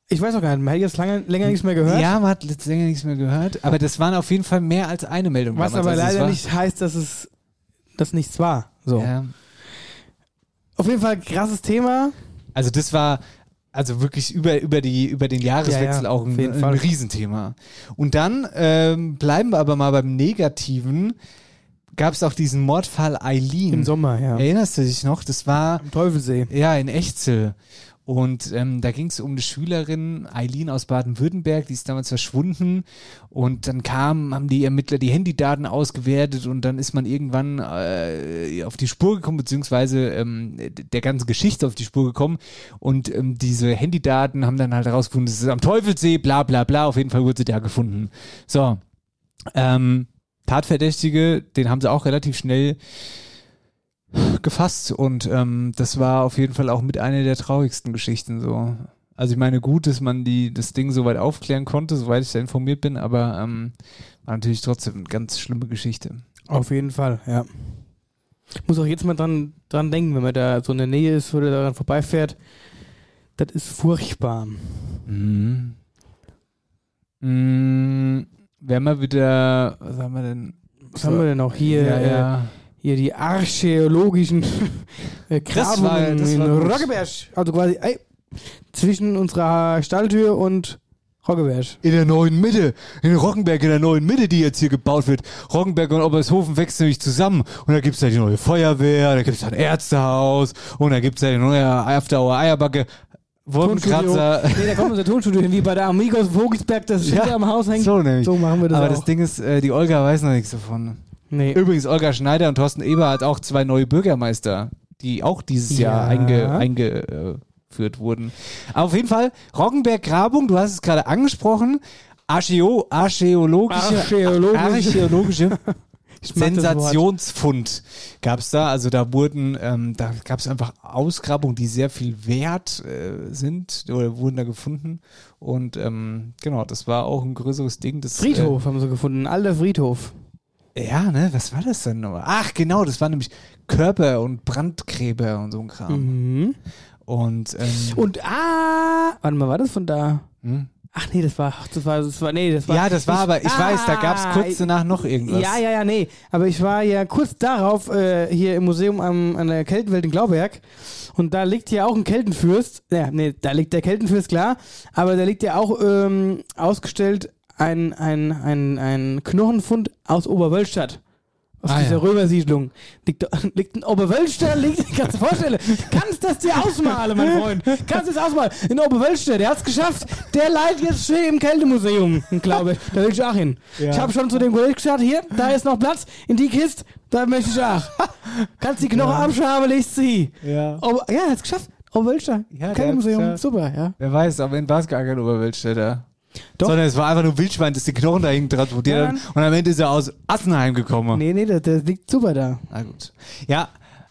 Ich weiß auch gar nicht, man hat jetzt lange, länger nichts mehr gehört. Ja, man hat jetzt länger nichts mehr gehört. Aber das waren auf jeden Fall mehr als eine Meldung. was damals. aber Also leider nicht heißt, dass es dass nichts war. So. Ja. Auf jeden Fall krasses Thema. Also das war also wirklich über, über, die, über den Jahreswechsel Ja, ja, auch ein, ein. Riesenthema. Und dann ähm, bleiben wir aber mal beim Negativen. Gab es auch diesen Mordfall Eileen. Im Sommer, ja. Erinnerst du dich noch? Das war Am Teufelsee. ja in Echzel. Und ähm, da ging es um eine Schülerin, Eileen aus Baden-Württemberg, die ist damals verschwunden. Und dann kamen, haben die Ermittler die Handydaten ausgewertet und dann ist man irgendwann äh, auf die Spur gekommen, beziehungsweise ähm, der ganzen Geschichte auf die Spur gekommen. Und ähm, diese Handydaten haben dann halt herausgefunden, das ist am Teufelsee, bla bla bla. Auf jeden Fall wurde sie da gefunden. So. Ähm, Tatverdächtige, den haben sie auch relativ schnell gefasst und ähm, das war auf jeden Fall auch mit einer der traurigsten Geschichten so. Also ich meine, gut, dass man die, das Ding soweit aufklären konnte, soweit ich da informiert bin, aber ähm, war natürlich trotzdem eine ganz schlimme Geschichte. Auf jeden Fall, ja. Muss auch jetzt mal dran, dran denken, wenn man da so in der Nähe ist oder daran vorbeifährt. Das ist furchtbar. Mhm. Mhm. Wären wir wieder, was haben wir denn? Was haben wir denn noch hier? Ja, Äh, ja. Hier die archäologischen äh, Grabungen in. Roggeberg. Also quasi ey, zwischen unserer Stalltür und Roggeberg. In der neuen Mitte, in Rockenberg in der neuen Mitte, die jetzt hier gebaut wird. Rockenberg und Obershofen wächst nämlich zusammen. Und da gibt's ja die neue Feuerwehr, da gibt's ein Ärztehaus und da gibt's ja die neue Afterhour Eierbacke. Wolkenkratzer. Nee, da kommt unser Tonstudio hin, wie bei der Amigos Vogelsberg, das Ja, am Haus hängt. So nämlich. So machen wir das Aber auch. das Ding ist, äh, die Olga weiß noch nichts davon. Nee. Übrigens, Olga Schneider und Thorsten Eber hat auch zwei neue Bürgermeister, die auch dieses Jahr Ja. einge, eingeführt wurden. Aber auf jeden Fall, Roggenberg-Grabung, du hast es gerade angesprochen, Archäo, archäologische, Archäologische. archäologische. Sensationsfund gab es da. Also da wurden, ähm, da gab es einfach Ausgrabungen, die sehr viel wert äh, sind oder wurden da gefunden. Und ähm, genau, das war auch ein größeres Ding. Das, Friedhof haben sie gefunden, ein alter Friedhof. Ja, ne? Was war das denn nochmal? Ach, genau, das waren nämlich Körper und Brandgräber und so ein Kram. Mhm. Und, ähm, Und ah, warte mal, war das von da? hm? Ach nee, das war, das war, das war, nee, das war. ja, das war aber, ich weiß, da gab es Ah, kurz danach noch irgendwas. Ja, ja, ja, nee. Aber ich war ja kurz darauf äh, hier im Museum am, an der Keltenwelt in Glauberg. Und da liegt ja auch ein Keltenfürst. Ja, nee, da liegt der Keltenfürst, klar. Aber da liegt ja auch ähm, ausgestellt ein, ein, ein, ein Knochenfund aus Oberwölstadt. Aus Ah, dieser ja. Römersiedlung. Liegt, liegt in Oberwölstadt, liegt, kannst du dir vorstellen, kannst das dir ausmalen, mein Freund. Kannst du das ausmalen. In Oberwölstadt, der hat's geschafft. Der leidet jetzt schön im Kältemuseum, glaube ich. Da will ich auch hin. Ich habe schon zu dem Kollegen gesagt, hier, da ist noch Platz, in die Kiste, da möchte ich auch. Kannst die Knochen abschaben, legst sie. Ja. Ober, ja, hat's geschafft. Oberwölstadt. Ja, Kältemuseum, ja. super, ja. Wer weiß, aber in gar kein Oberweltstädter. Doch. Sondern es war einfach nur Wildschwein, das die Knochen dahin transportiert hat. Und am Ende ist er aus Assenheim gekommen. Nee, nee, der, liegt super da. Na gut. Ja,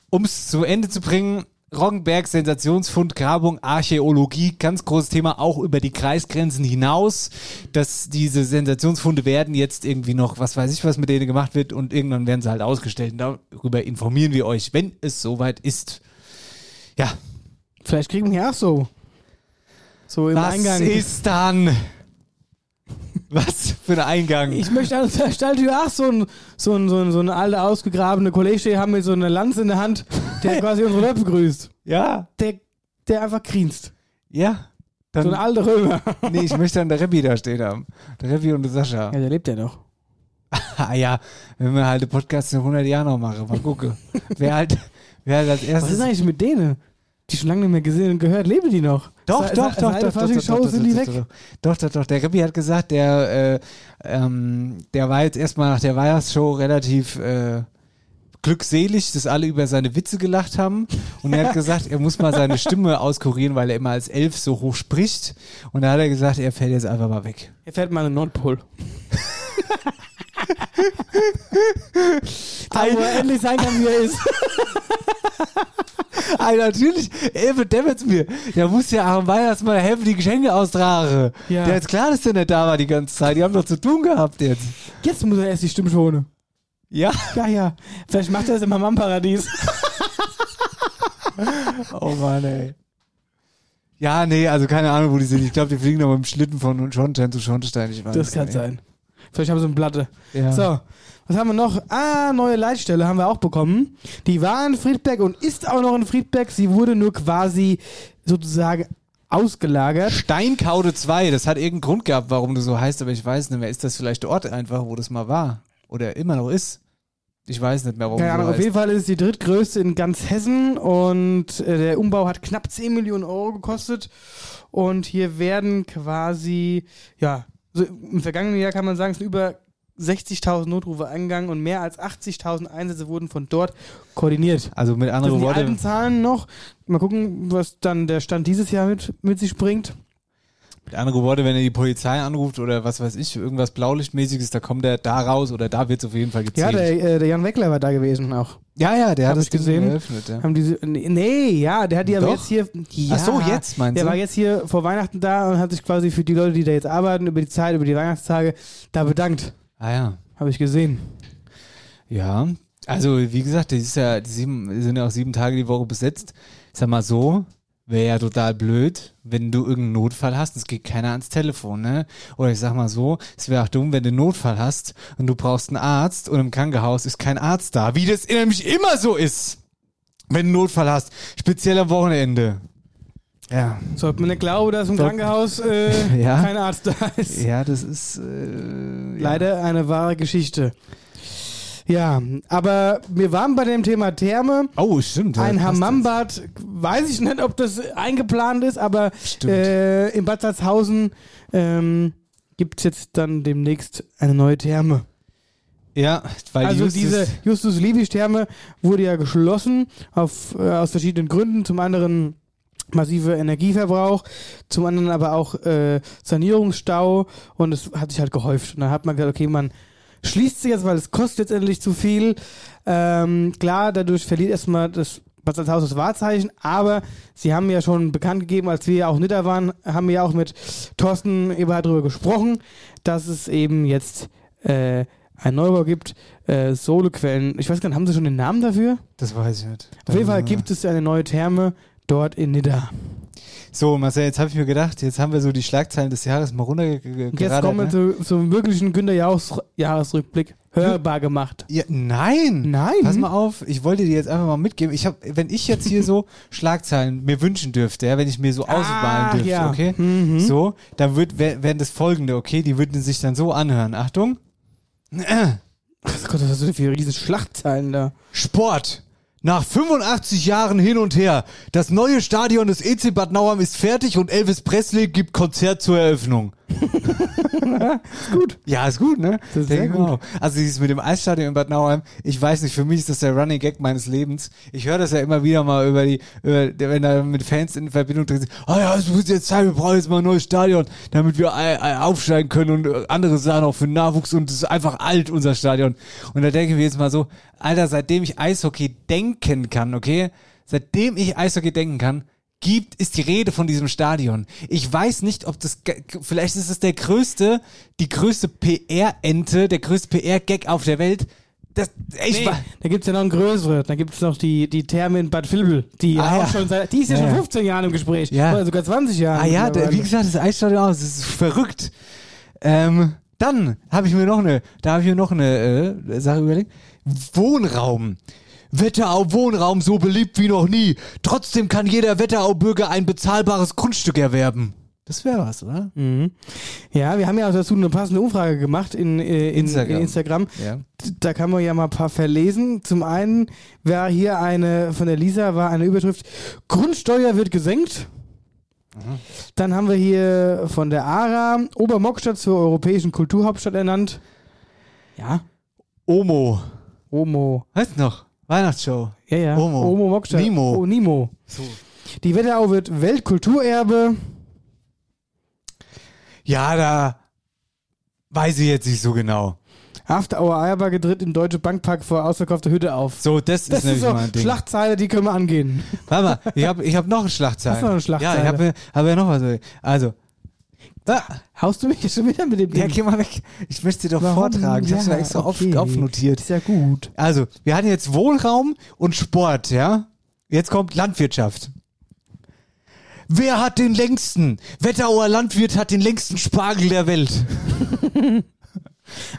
um es zu Ende zu bringen, Roggenberg, Sensationsfund, Grabung, Archäologie, ganz großes Thema, auch über die Kreisgrenzen hinaus, dass diese Sensationsfunde werden jetzt irgendwie noch, was weiß ich, was mit denen gemacht wird und irgendwann werden sie halt ausgestellt. Und darüber informieren wir euch, wenn es soweit ist. Ja, Vielleicht kriegen wir auch so. So im was Eingang. ist dann? Was für ein Eingang? Ich möchte an der Stalltür auch so ein, so ein, so ein, so ein alter, ausgegrabene Kollege haben mit so einer Lanze in der Hand, der quasi unsere Leute begrüßt. ja, Der, der einfach grinst. ja. So ein Dann, alter Römer. nee, ich möchte dann der Rebbi da stehen haben. Der Rebbi und der Sascha. Ja, der lebt ja noch. Ah ja, wenn wir halt den Podcast in 100 Jahren noch machen, mal gucken. wer halt, wer halt als Was erstes... ist eigentlich mit denen? Die schon lange nicht mehr gesehen und gehört, leben die noch? doch, Se- doch, doch, doch, der doch, doch, Faschingsshow doch, sind die doch, weg. doch, doch, doch, doch, der Rebbi hat gesagt, der, äh, ähm, der war jetzt erstmal nach der Weihnachtsshow relativ äh, glückselig, dass alle über seine Witze gelacht haben. Und er hat gesagt, er muss mal seine Stimme auskurieren, weil er immer als Elf so hoch spricht. Und da hat er gesagt, er fällt jetzt einfach mal weg. Er fährt mal in den Nordpol. da, wo er endlich sein kann, wie er ist. Ah, natürlich, er bedämmert's mir. Der muss ja am Weihnachtsmann helfen, die Geschenke austragen. Ja. Der ist klar, dass der nicht da war die ganze Zeit. Die haben doch zu tun gehabt jetzt. Jetzt muss er erst die Stimme schonen. Ja. Ja, ja. Vielleicht macht er das im Hammam-Paradies. Oh Mann, ey. Ja, nee, also keine Ahnung, wo die sind. Ich glaube, die fliegen noch mit dem Schlitten von Schornstein zu Schornstein. Ich weiß Das kann nicht. sein. Vielleicht haben sie eine Platte. Ja. So, was haben wir noch? Ah, neue Leitstelle haben wir auch bekommen. Die war in Friedberg und ist auch noch in Friedberg. Sie wurde nur quasi sozusagen ausgelagert. Steinkaude 2, das hat irgendeinen Grund gehabt, warum du so heißt, aber ich weiß nicht mehr. Ist das vielleicht der Ort einfach, wo das mal war? Oder immer noch ist? Ich weiß nicht mehr, warum Keine Ahnung, so auf jeden. Fall ist es die drittgrößte in ganz Hessen und äh, der Umbau hat knapp 10 Millionen Euro gekostet. Und hier werden quasi, ja, so im vergangenen Jahr kann man sagen, es sind über 60.000 Notrufe eingegangen und mehr als 80.000 Einsätze wurden von dort koordiniert. Also mit anderen sind die Worten. alten Zahlen noch. Mal gucken, was dann der Stand dieses Jahr mit, mit sich bringt. Mit anderen Worten, wenn er die Polizei anruft oder was weiß ich, irgendwas Blaulichtmäßiges, da kommt er da raus oder da wird es auf jeden Fall Ja, gezählt. der, äh, der Jan Weckler war da gewesen auch. ja, ja, der Hab hat das ich gesehen. Ding eröffnet. Ja. Haben diese, nee, ja, der hat die aber Doch. jetzt hier. Ja, Ach so, jetzt meinst Der du? war jetzt hier vor Weihnachten da und hat sich quasi für die Leute, die da jetzt arbeiten, über die Zeit, über die Weihnachtstage, da bedankt. Ah ja. Habe ich gesehen. Ja, also wie gesagt, das ist ja, die, sieben, die sind ja auch sieben Tage die Woche besetzt. Ich sag mal so, wäre ja total blöd, wenn du irgendeinen Notfall hast, es geht keiner ans Telefon, ne? Oder ich sag mal so, es wäre auch dumm, wenn du einen Notfall hast und du brauchst einen Arzt und im Krankenhaus ist kein Arzt da, wie das nämlich immer so ist, wenn du einen Notfall hast, speziell am Wochenende. Ja, Sollte man nicht glauben, dass im Sollte- Krankenhaus äh, Ja. kein Arzt da ist. ja, das ist äh, ja. Leider eine wahre Geschichte. Ja, aber wir waren bei dem Thema Therme. Oh, stimmt. ja, Ein Hammambad, weiß ich nicht, ob das eingeplant ist, aber äh, in Bad Salzhausen ähm, gibt es jetzt dann demnächst eine neue Therme. Ja, weil also Justus, diese Justus Liebig Therme wurde ja geschlossen auf, äh, aus verschiedenen Gründen. Zum anderen massiver Energieverbrauch, zum anderen aber auch äh, Sanierungsstau und es hat sich halt gehäuft. Und dann hat man gesagt, okay, man schließt sie jetzt, weil es kostet letztendlich zu viel. Ähm, klar, dadurch verliert erstmal das Bad Salzhaus das Wahrzeichen, aber sie haben ja schon bekannt gegeben, als wir ja auch da waren, haben wir ja auch mit Thorsten Eberhard darüber gesprochen, dass es eben jetzt äh, einen Neubau gibt, äh, Solequellen. Ich weiß gar nicht, haben sie schon den Namen dafür? das weiß ich nicht. Auf jeden Fall Dann, gibt es eine neue Therme dort in Nidda. So, Marcel, jetzt habe ich mir gedacht, jetzt haben wir so die Schlagzeilen des Jahres mal runtergeradet. Jetzt kommen wir ne? zu, zum wirklichen Günter Jahres, Jahresrückblick. Hörbar gemacht. Ja, nein. Nein. Pass mal auf, ich wollte dir jetzt einfach mal mitgeben. Ich habe, wenn ich jetzt hier so Schlagzeilen mir wünschen dürfte, ja, wenn ich mir so ausmalen Ah, dürfte, ja. okay, Mhm. so, dann wird wär- wären das folgende, okay, die würden sich dann so anhören. Achtung, Oh Gott, was hast du für riesen Schlachtzeilen da? Sport. Nach 85 Jahren hin und her. Das neue Stadion des EC Bad Nauheim ist fertig und Elvis Presley gibt Konzert zur Eröffnung. ist gut. Ja, ist gut, ne? Das ist Denk ich gut. Also dieses mit dem Eisstadion in Bad Nauheim, ich weiß nicht, für mich ist das der Running Gag meines Lebens. Ich höre das ja immer wieder mal über die, über, wenn da mit Fans in Verbindung drin sind. Ah ja, es muss jetzt sein, wir brauchen jetzt mal ein neues Stadion, damit wir äh, äh, aufsteigen können und äh, andere Sachen auch für Nachwuchs und es ist einfach alt, unser Stadion. Und da denke ich mir jetzt mal so, Alter, seitdem ich Eishockey denken kann, okay? Seitdem ich Eishockey denken kann, gibt, ist die Rede von diesem Stadion. Ich weiß nicht, ob das, vielleicht ist es der größte, die größte PR-Ente, der größte PR-Gag auf der Welt. Das, ich Nee, da gibt es ja noch ein größere. Da gibt es noch die, die Therme in Bad Vilbel. Die, Ah, ja. schon seit, die ist ja, Ja, schon ja. 15 Jahre im Gespräch. Ja. Oder sogar 20 Jahre. Ah ja, da, wie gesagt, das Eisstadion aus, das ist verrückt. Ähm, dann habe ich mir noch eine, da habe ich mir noch eine äh, Sache überlegt. Wohnraum. Wetterau Wohnraum so beliebt wie noch nie. Trotzdem kann jeder Wetterau-Bürger ein bezahlbares Grundstück erwerben. Das wäre was, oder? Mhm. Ja, wir haben ja dazu eine passende Umfrage gemacht in, äh, in Instagram. in Instagram. Ja. Da kann man ja mal ein paar verlesen. Zum einen war hier eine, von der Lisa war eine Überschrift, Grundsteuer wird gesenkt. Dann haben wir hier von der ARA Obermockstadt zur europäischen Kulturhauptstadt ernannt. Ja, Omo. Omo. Weißt du noch? Weihnachtsshow. Ja, ja. Omo. Omo Mockstadt. Nimo. Oh, Nimo. Die Wetterau wird Weltkulturerbe. Ja, da weiß ich jetzt nicht so genau. After Hour Eierbacke tritt im Deutsche Bankpark vor ausverkaufter Hütte auf. So, das, Das ist nämlich so mein Ding. Schlachtzeile, die können wir angehen. Warte mal, ich habe ich hab noch eine Schlagzeile. Hast du noch eine Schlagzeile? Ja, ich habe hab ja noch was. Also, da, Haust du mich jetzt schon wieder mit dem ja, Ding? geh mal weg. Ich möchte dir doch Warum? vortragen. Ich Ja, ja, extra auf, okay. aufnotiert. Ist ja gut. Also, wir hatten jetzt Wohnraum und Sport, ja? Jetzt kommt Landwirtschaft. Wer hat den längsten? Wetterauer Landwirt hat den längsten Spargel der Welt.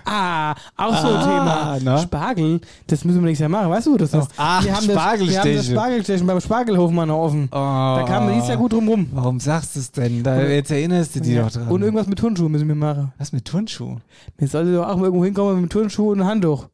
Ah, auch so ein Ah, Thema. na? Spargel, das müssen wir nächstes Jahr machen. Weißt du, wo das noch? Ach, wir haben das, wir haben das Spargelstechen. Beim Spargelhofmann noch offen. Da kam man nicht sehr gut drum rum. Warum sagst du es denn? Da, jetzt erinnerst du dich Ja. doch dran. Und irgendwas mit Turnschuhen müssen wir machen. was mit Turnschuh? Wir sollten doch auch mal irgendwo hinkommen mit Turnschuh und Handtuch.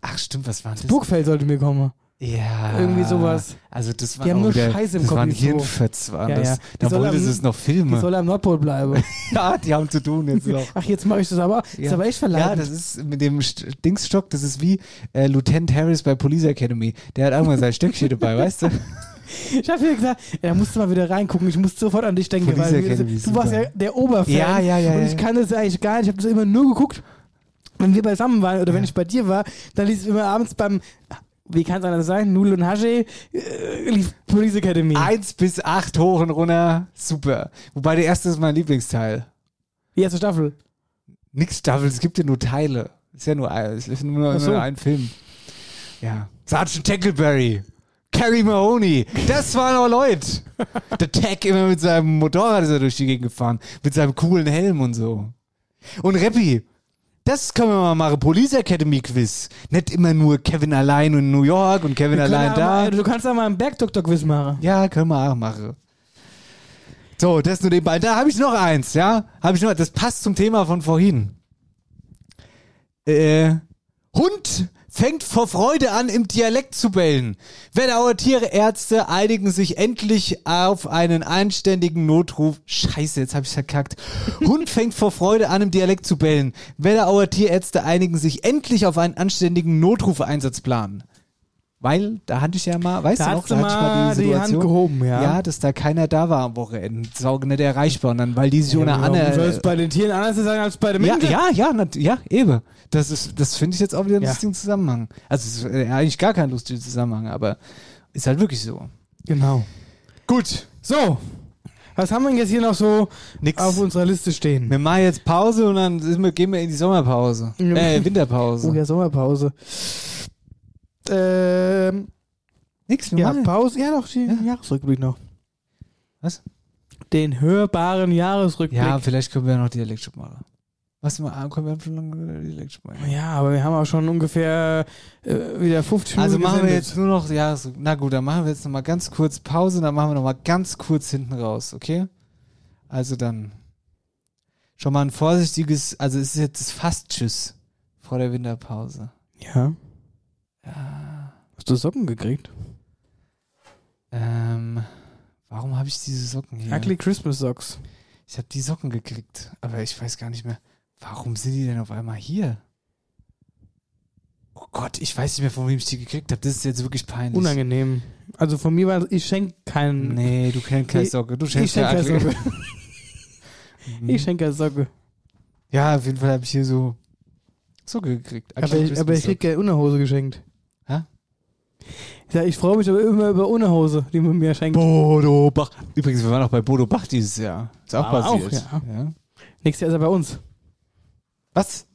Ach stimmt, was war das? Burgfeld sollte mir kommen. Ja. Irgendwie sowas. Also das war Die haben nur wieder, Scheiße im das Kopf, waren die. Hirnfetz, waren Ja, das. ja. Die Da wollte am- es noch Die filmen. soll am Nordpol bleiben. Ja, die haben zu tun jetzt noch. Ach, jetzt mache ich das aber. Ist aber echt Ja, verleiht. das ist mit dem St- Dingsstock, das ist wie äh, Lieutenant Harris bei Police Academy. Der hat mal sein Stöckchen dabei, weißt du? Ich habe hier gesagt, ja, da musst du mal wieder reingucken. Ich muss sofort an dich denken, Police weil Academy du warst super. ja der Oberfan. Ja, ja, ja, Und ja. ich kann das eigentlich gar nicht. Ich habe das immer nur geguckt, wenn wir beisammen waren oder wenn ich bei dir war. Dann lief es immer abends beim, wie kann es anders sein, Nul und Hashi, äh, Police Academy. Eins bis acht hoch und runter, super. Wobei der erste ist mein Lieblingsteil. Die erste Staffel. Nix Staffel, es gibt ja nur Teile. Ist ja nur, ein- es ist nur, so. nur ein Film. Ja. Sergeant Tackleberry. Carrie Mahoney. Das waren auch Leute. Der Tag immer mit seinem Motorrad ist er durch die Gegend gefahren. Mit seinem coolen Helm und so. Und Rappi. Das können wir mal machen. Police Academy Quiz. Nicht immer nur Kevin allein in New York und Kevin Wir allein da. Mal, du kannst auch mal einen Bergdoktor-Quiz machen. Ja, können wir auch machen. So, das nur nebenbei. Da habe ich noch eins, ja? Habe ich noch, das passt zum Thema von vorhin. Äh, Hund fängt vor Freude an, im Dialekt zu bellen. Wetterauer Tierärzte einigen sich endlich auf einen anständigen Notruf. Scheiße, jetzt habe ich verkackt. Hund fängt vor Freude an, im Dialekt zu bellen. Wetterauer Tierärzte einigen sich endlich auf einen anständigen Notrufeinsatzplan. Weil, da hatte ich ja mal, weißt Da du noch, du da hatte ich mal die die Situation. Hand gehoben, ja. Ja, dass da keiner da war am Wochenende. Sau nicht erreichbar. Und dann, weil die sich ohne Warum soll Anne. es bei den Tieren anders sein als bei den Ja, Menschen? ja, ja, nat- ja, eben. Das ist, das finde ich jetzt auch wieder einen Ja. lustigen Zusammenhang. Also, es ist äh, eigentlich gar kein lustiger Zusammenhang, aber ist halt wirklich so. Genau. Gut. So, was haben wir denn jetzt hier noch so Nix. auf unserer Liste stehen? Wir machen jetzt Pause und dann wir, gehen wir in die Sommerpause. Ja. Äh, Winterpause. Oh ja, Sommerpause. Ähm, Nix, wir ja, machen. Pause. Ja, doch, die Jahresrückblick noch. Was? Den hörbaren Jahresrückblick. Ja, vielleicht können wir ja noch machen. Was ah, können wir schon lange die Elektro machen? Ja, aber wir haben auch schon ungefähr äh, wieder 50 Minuten Also machen wir gesendet. jetzt nur noch, ja, so, na gut, dann machen wir jetzt nochmal ganz kurz Pause, dann machen wir nochmal ganz kurz hinten raus, okay? Also dann schon mal ein vorsichtiges, also es ist jetzt fast Tschüss vor der Winterpause. Ja. Hast du Socken gekriegt? Ähm, warum habe ich diese Socken hier? Ugly Christmas Socks. Ich habe die Socken gekriegt, aber ich weiß gar nicht mehr, warum sind die denn auf einmal hier? Oh Gott, ich weiß nicht mehr, von wem ich die gekriegt habe. Das ist jetzt wirklich peinlich. Unangenehm. Also von mir war ich schenke keinen. Nee, du kennst keine Ich- Socke. Du ich schenkst schenke ja keine Socke. ich schenke keine Socke. Ja, auf jeden Fall habe ich hier so Socke gekriegt. Aber Ugly ich, aber ich Christmas krieg keine Unterhose geschenkt. Hä? Ich, freue mich aber immer über Unterhose, die man mir schenkt. Bodo Bach. Übrigens, wir waren auch bei Bodo Bach dieses Jahr. Ist auch wir passiert. auch, ja. Nächstes Jahr ist er bei uns. Was?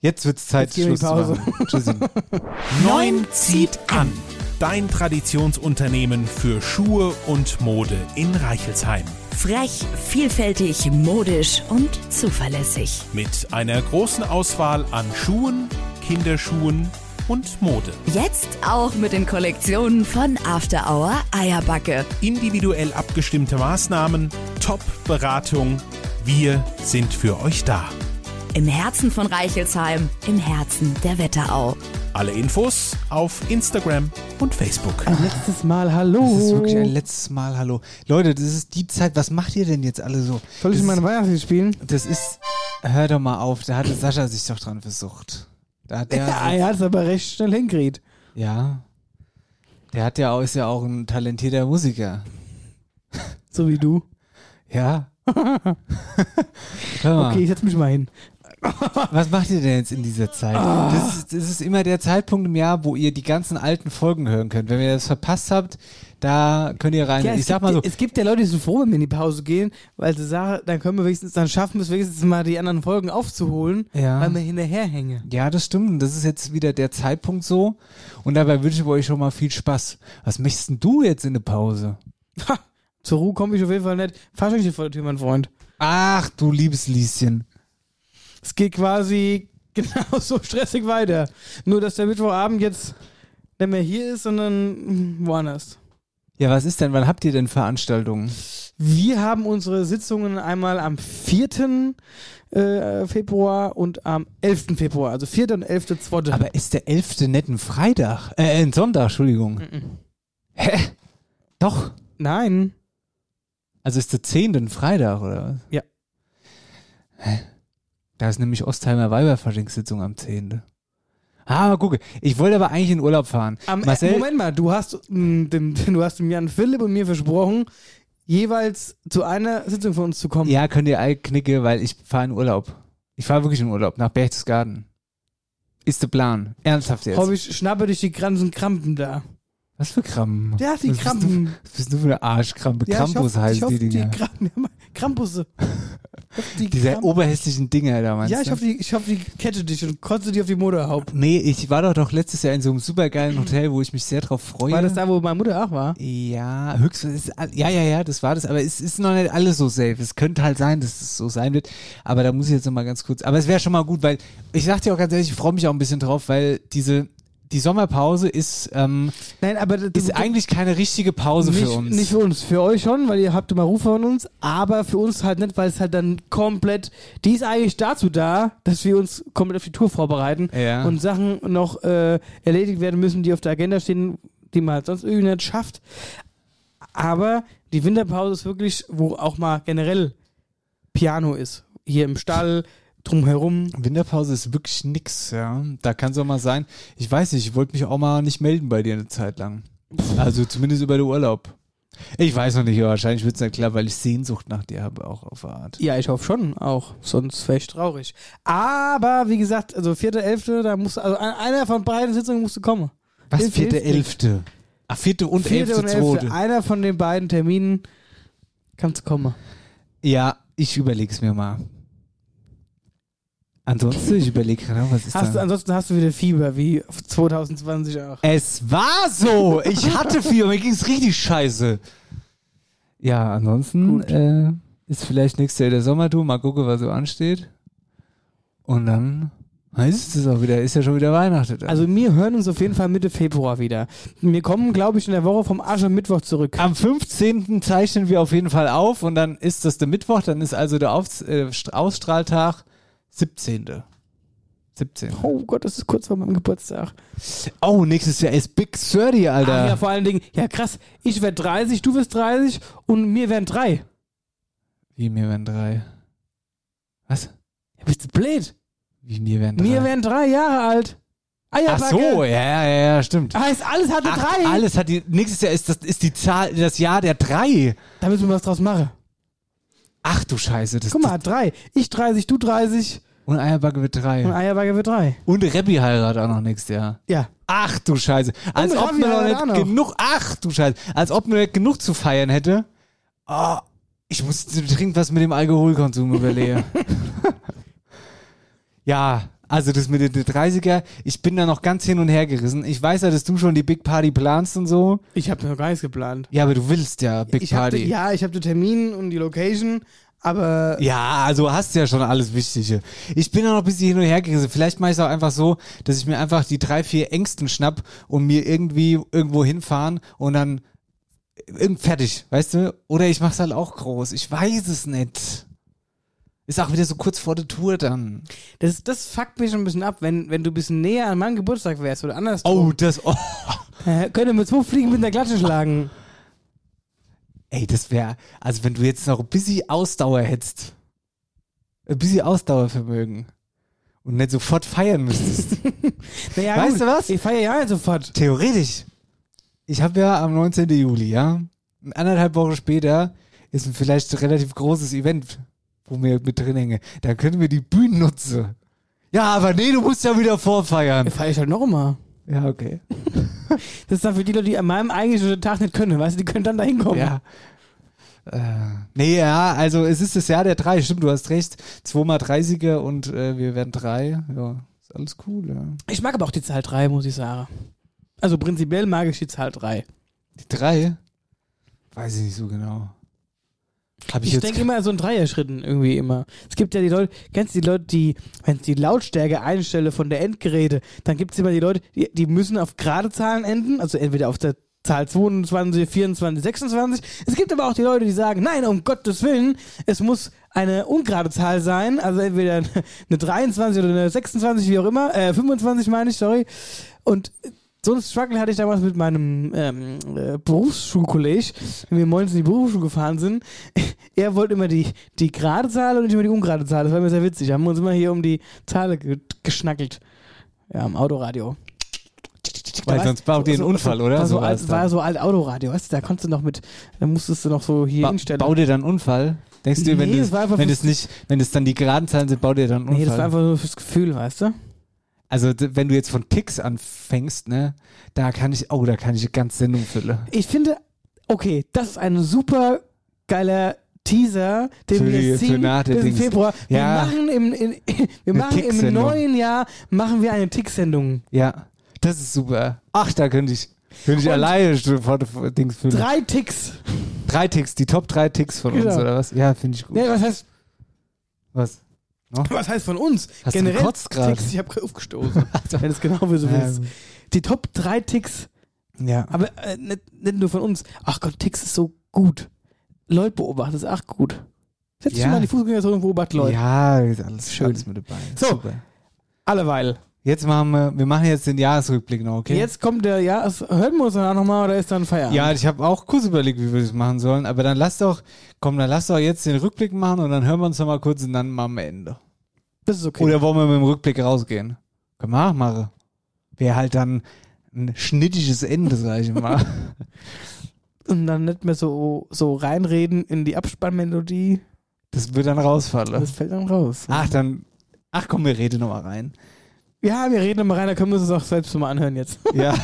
Jetzt wird's Zeit, Jetzt Schluss die zu machen. Tschüssi. Neun zieht an. Dein Traditionsunternehmen für Schuhe und Mode in Reichelsheim. Frech, vielfältig, modisch und zuverlässig. Mit einer großen Auswahl an Schuhen, Kinderschuhen und Mode. Jetzt auch mit den Kollektionen von After Hour Eierbacke. Individuell abgestimmte Maßnahmen, Top-Beratung. Wir sind für euch da. Im Herzen von Reichelsheim, im Herzen der Wetterau. Alle Infos auf Instagram und Facebook. Ein letztes Mal Hallo. Das ist wirklich ein letztes Mal Hallo. Leute, das ist die Zeit. Was macht ihr denn jetzt alle so? Soll ich meine Weihnachtslied spielen? das ist. Hör doch mal auf. Da hatte Sascha sich doch dran versucht. Da hat der. Ja, er hat es aber recht schnell hingekriegt. ja. Der hat ja auch, ist ja auch ein talentierter Musiker. So wie du. Ja. Okay, ich setz mich mal hin. Was macht ihr denn jetzt in dieser Zeit? Ah. Das, ist, das ist immer der Zeitpunkt im Jahr, wo ihr die ganzen alten Folgen hören könnt. Wenn ihr das verpasst habt, da könnt ihr rein. Ja, ich es sag gibt, mal so, Es gibt ja Leute, die sind froh, wenn wir in die Pause gehen, weil sie sagen, dann können wir wenigstens, dann schaffen wir es wenigstens mal die anderen Folgen aufzuholen, Ja. weil wir hinterherhängen. ja, das stimmt. Und Das ist jetzt wieder der Zeitpunkt so. Und dabei wünsche ich euch schon mal viel Spaß. Was möchtest denn du jetzt in der Pause? Ha, zur Ruhe komme ich auf jeden Fall nicht. Fahr euch nicht vor der Tür, mein Freund. Ach, du liebes Lieschen. Es geht quasi genauso stressig weiter. Nur, dass der Mittwochabend jetzt nicht mehr hier ist, sondern woanders. Ja, was ist denn? Wann habt ihr denn Veranstaltungen? Wir haben unsere Sitzungen einmal am 4. Äh, Februar und am 11. Februar. Also 4. und 11. 2. Aber ist der 11. nicht ein Freitag? Äh, ein Sonntag, Entschuldigung. Hä? Doch. Nein. Also ist der 10. ein Freitag, oder was? Ja. Hä? Da ist nämlich Ostheimer Weiberfaschingssitzung am 10. Ah, mal gucke. Ich wollte aber eigentlich in Urlaub fahren. Am, Marcel, äh, Moment mal, du hast, mh, dem, du hast dem Jan Philipp und mir versprochen, jeweils zu einer Sitzung von uns zu kommen. ja, könnt ihr all knicke, weil ich fahre in Urlaub. Ich fahre wirklich in Urlaub, nach Berchtesgaden. Ist der Plan. Ernsthaft jetzt. Hoffe ich, schnappe dich die ganzen Krampen da. Was für Krampen? Ja, die was Bist Krampen. du, was bist du für eine Arschkrampe? Ja, Krampus hoffe- ich hoffe, die Dinger. Krampen, ja, Krampusse. Die Diese Kramp- oberhässlichen Dinger da, meinst ja, ich hoffe, die, ich hoffe, die kette dich und kotze die auf die Motorhaube. Nee, ich war doch, doch letztes Jahr in so einem supergeilen Hotel, wo ich mich sehr drauf freue. War das da, wo meine Mutter auch war? Ja, höchstens, ist, ja, ja, ja, das war das, aber es ist noch nicht alles so safe. Es könnte halt sein, dass es so sein wird, aber da muss ich jetzt noch mal ganz kurz, aber es wäre schon mal gut, weil, ich sag dir auch ganz ehrlich, ich freue mich auch ein bisschen drauf, weil diese, die Sommerpause ist, ähm, Nein, aber du, ist eigentlich keine richtige Pause nicht, für uns. Nicht für uns, für euch schon, weil ihr habt immer Ruf von uns, aber für uns halt nicht, weil es halt dann komplett, die ist eigentlich dazu da, dass wir uns komplett auf die Tour vorbereiten Ja. und Sachen noch äh, erledigt werden müssen, die auf der Agenda stehen, die man halt sonst irgendwie nicht schafft. Aber die Winterpause ist wirklich, wo auch mal generell Piano ist. Hier im Stall, drumherum. Winterpause ist wirklich nix, ja. Da kann es auch mal sein. Ich weiß nicht, ich wollte mich auch mal nicht melden bei dir eine Zeit lang. Also zumindest über den Urlaub. Ich weiß noch nicht, aber wahrscheinlich wird es nicht klar, weil ich Sehnsucht nach dir habe, auch auf Art. Ja, ich hoffe schon auch, sonst wäre ich traurig. Aber wie gesagt, also 4.11., da musst du, also ein- einer von beiden Sitzungen musst du kommen. Was, Hilf- vierte, hilft elfte? Ach, vierte und Vierte elfte, und elfte, zweite. einer von den beiden Terminen kannst du kommen. Ja, ich überleg's mir mal. Ansonsten, ich überlege gerade, was ist Hast du, da? ansonsten hast du wieder Fieber, wie 2020 auch. Es war so! Ich hatte Fieber, mir ging's richtig scheiße. Ja, ansonsten äh, ist vielleicht nächstes Jahr der Sommertour. Mal gucken, was so ansteht. Und dann heißt es auch wieder, ist ja schon wieder Weihnachten. da. Also wir hören uns auf jeden Fall Mitte Februar wieder. Wir kommen, glaube ich, in der Woche vom Aschermittwoch zurück. Am 15. zeichnen wir auf jeden Fall auf und dann ist das der Mittwoch, dann ist also der auf äh, St- Ausstrahltag 17. 17. Oh Gott, das ist kurz vor meinem Geburtstag. Oh, nächstes Jahr ist Big 30, Alter. Ach ja, vor allen Dingen, ja krass, ich werde 30, du wirst 30 und wir werden drei. Wie, mir werden drei. Was? Ja, bist du blöd? Wie, mir werden drei? Wir werden drei Jahre alt. Ach Eierbacke. so, ja, ja, ja, stimmt. Heißt, alles hatte Ach, drei. alles hat die, nächstes Jahr ist das, ist die Zahl, das Jahr der drei. Da müssen wir was draus machen. Ach du Scheiße, das, Guck mal, drei. Ich 30, du 30 das und Eierbacke wird drei. und Eierbacke wird drei. Und Rebbi heiratet auch noch nächstes Jahr. Ja. Ach du Scheiße. Als ob Rabbi man noch nicht genug, ach du Scheiße. Als ob man nicht genug zu feiern hätte. Oh, ich muss dringend was mit dem Alkoholkonsum überlegen. ja, also das mit den 30er, ich bin da noch ganz hin und her gerissen. Ich weiß ja, dass du schon die Big Party planst und so. Ich habe noch gar nichts geplant. Ja, aber du willst ja Big ich hab, Party. de- ja, ich habe den Termin und die Location, aber Ja, also hast ja schon alles Wichtige. Ich bin da noch ein bisschen hin und her gerissen. Vielleicht mache ich es auch einfach so, dass ich mir einfach die drei, vier Ängsten schnapp und mir irgendwie irgendwo hinfahren und dann irgend fertig, weißt du? Oder ich mache es halt auch groß. Ich weiß es nicht. Ist auch wieder so kurz vor der Tour dann. das, das fuckt mich schon ein bisschen ab, wenn, wenn du ein bisschen näher an meinem Geburtstag wärst oder anders. Oh, das, oh. Äh, könnte mit zwei Fliegen mit der Klatsche schlagen. Ey, das wäre, also wenn du jetzt noch ein bisschen Ausdauer hättest. Ein bisschen Ausdauervermögen. Und nicht sofort feiern müsstest. Naja, Weißt gut, du was? Ich feiere ja nicht sofort. Theoretisch. Ich habe ja am 19. Juli, ja, anderthalb Wochen später ist ein vielleicht relativ großes Event, wo wir mit drin hängen. Da können wir die Bühnen nutzen. Ja, aber nee, du musst ja wieder vorfeiern. Feiere ich halt noch immer. Ja, okay. Das ist dann für die Leute, die an meinem eigentlichen Tag nicht können, weißt du, die können dann da hinkommen. Ja. Äh, nee, ja, also es ist das Jahr der drei, stimmt, du hast recht. Zweimal 30er und äh, wir werden drei. Ja, ist alles cool, ja. Ich mag aber auch die Zahl 3, muss ich sagen. Also prinzipiell mag ich die Zahl 3. Die drei? Weiß ich nicht so genau. Hab ich, Ich denke immer so in Dreierschritten irgendwie immer. Es gibt ja die Leute, kennst du die Leute, die, wenn ich die Lautstärke einstelle von der Endgeräte, dann gibt es immer die Leute, die, die müssen auf gerade Zahlen enden, also entweder auf der Zahl 22, 24, 26. Es gibt aber auch die Leute, die sagen, nein, um Gottes Willen, es muss eine ungerade Zahl sein, also entweder eine 23 oder eine 26, wie auch immer, äh, 25 meine ich, sorry. Und so ein Struggle hatte ich damals mit meinem ähm, äh, Berufsschulkolleg, wenn wir morgens in die Berufsschule gefahren sind. Er wollte immer die, die gerade Zahl und ich immer die ungerade Zahl. Das war mir sehr witzig. Haben wir uns immer hier um die Zahl ge geschnackelt. Ja, im Autoradio. Weil Da sonst baut ihr einen Unfall, oder? War so, So alt, war so alt Autoradio, weißt du, da konntest du noch mit, da musstest du noch so hier ba hinstellen. Bau dir dann einen Unfall? Denkst du, wenn Nee, das, es war einfach wenn das nicht, wenn das dann die geraden Zahlen sind, baut dir dann einen nee, Unfall? das war einfach nur fürs Gefühl, weißt du? Also wenn du jetzt von Ticks anfängst, ne, da kann ich, oh, da kann ich eine ganze Sendung füllen. Ich finde, okay, das ist ein super geiler Teaser, den Für wir ziehen Dings. Februar. Wir Ja. machen im, in, wir machen im neuen Jahr machen wir eine Tick-Sendung. Ja, das ist super. Ach, da könnte ich, könnte ich Und- alleine vor Dings füllen. Drei Ticks. Drei Ticks, die Top drei Ticks von uns, Genau. oder was? Ja, finde ich gut. Nee, was heißt, Was? No? was heißt von uns? Hast du Generell gekotzt gerade? Ticks, ich habe aufgestoßen. Wenn du es genau wie so willst. Ähm, Die Top drei Ticks, ja. aber äh, nicht, nicht nur von uns. Ach Gott, Ticks ist so gut. Leute beobachten ist auch gut. Setz dich Ja. mal in die Fußgängerzone und beobachte Leute. Ja, ist alles Schön. alles mit dabei. So. Super. Alleweil. Jetzt machen wir, wir machen jetzt den Jahresrückblick noch, okay? Jetzt kommt der, ja, es, hört man uns danach nochmal oder ist dann Feierabend? Ja, ich habe auch kurz überlegt, wie wir das machen sollen, aber dann lass doch, komm, dann lass doch jetzt den Rückblick machen und dann hören wir uns noch mal kurz und dann machen wir Ende. das ist okay. Oder wollen wir mit dem Rückblick rausgehen? Können wir auch machen. Wäre halt dann ein schnittiges Ende, sag ich mal. und dann nicht mehr so, so reinreden in die Abspannmelodie. Das wird dann rausfallen. Das fällt dann raus. Ach, dann, ach komm, wir reden noch mal rein. Ja, wir reden mal rein, da können wir uns das auch selbst mal anhören jetzt. Ja.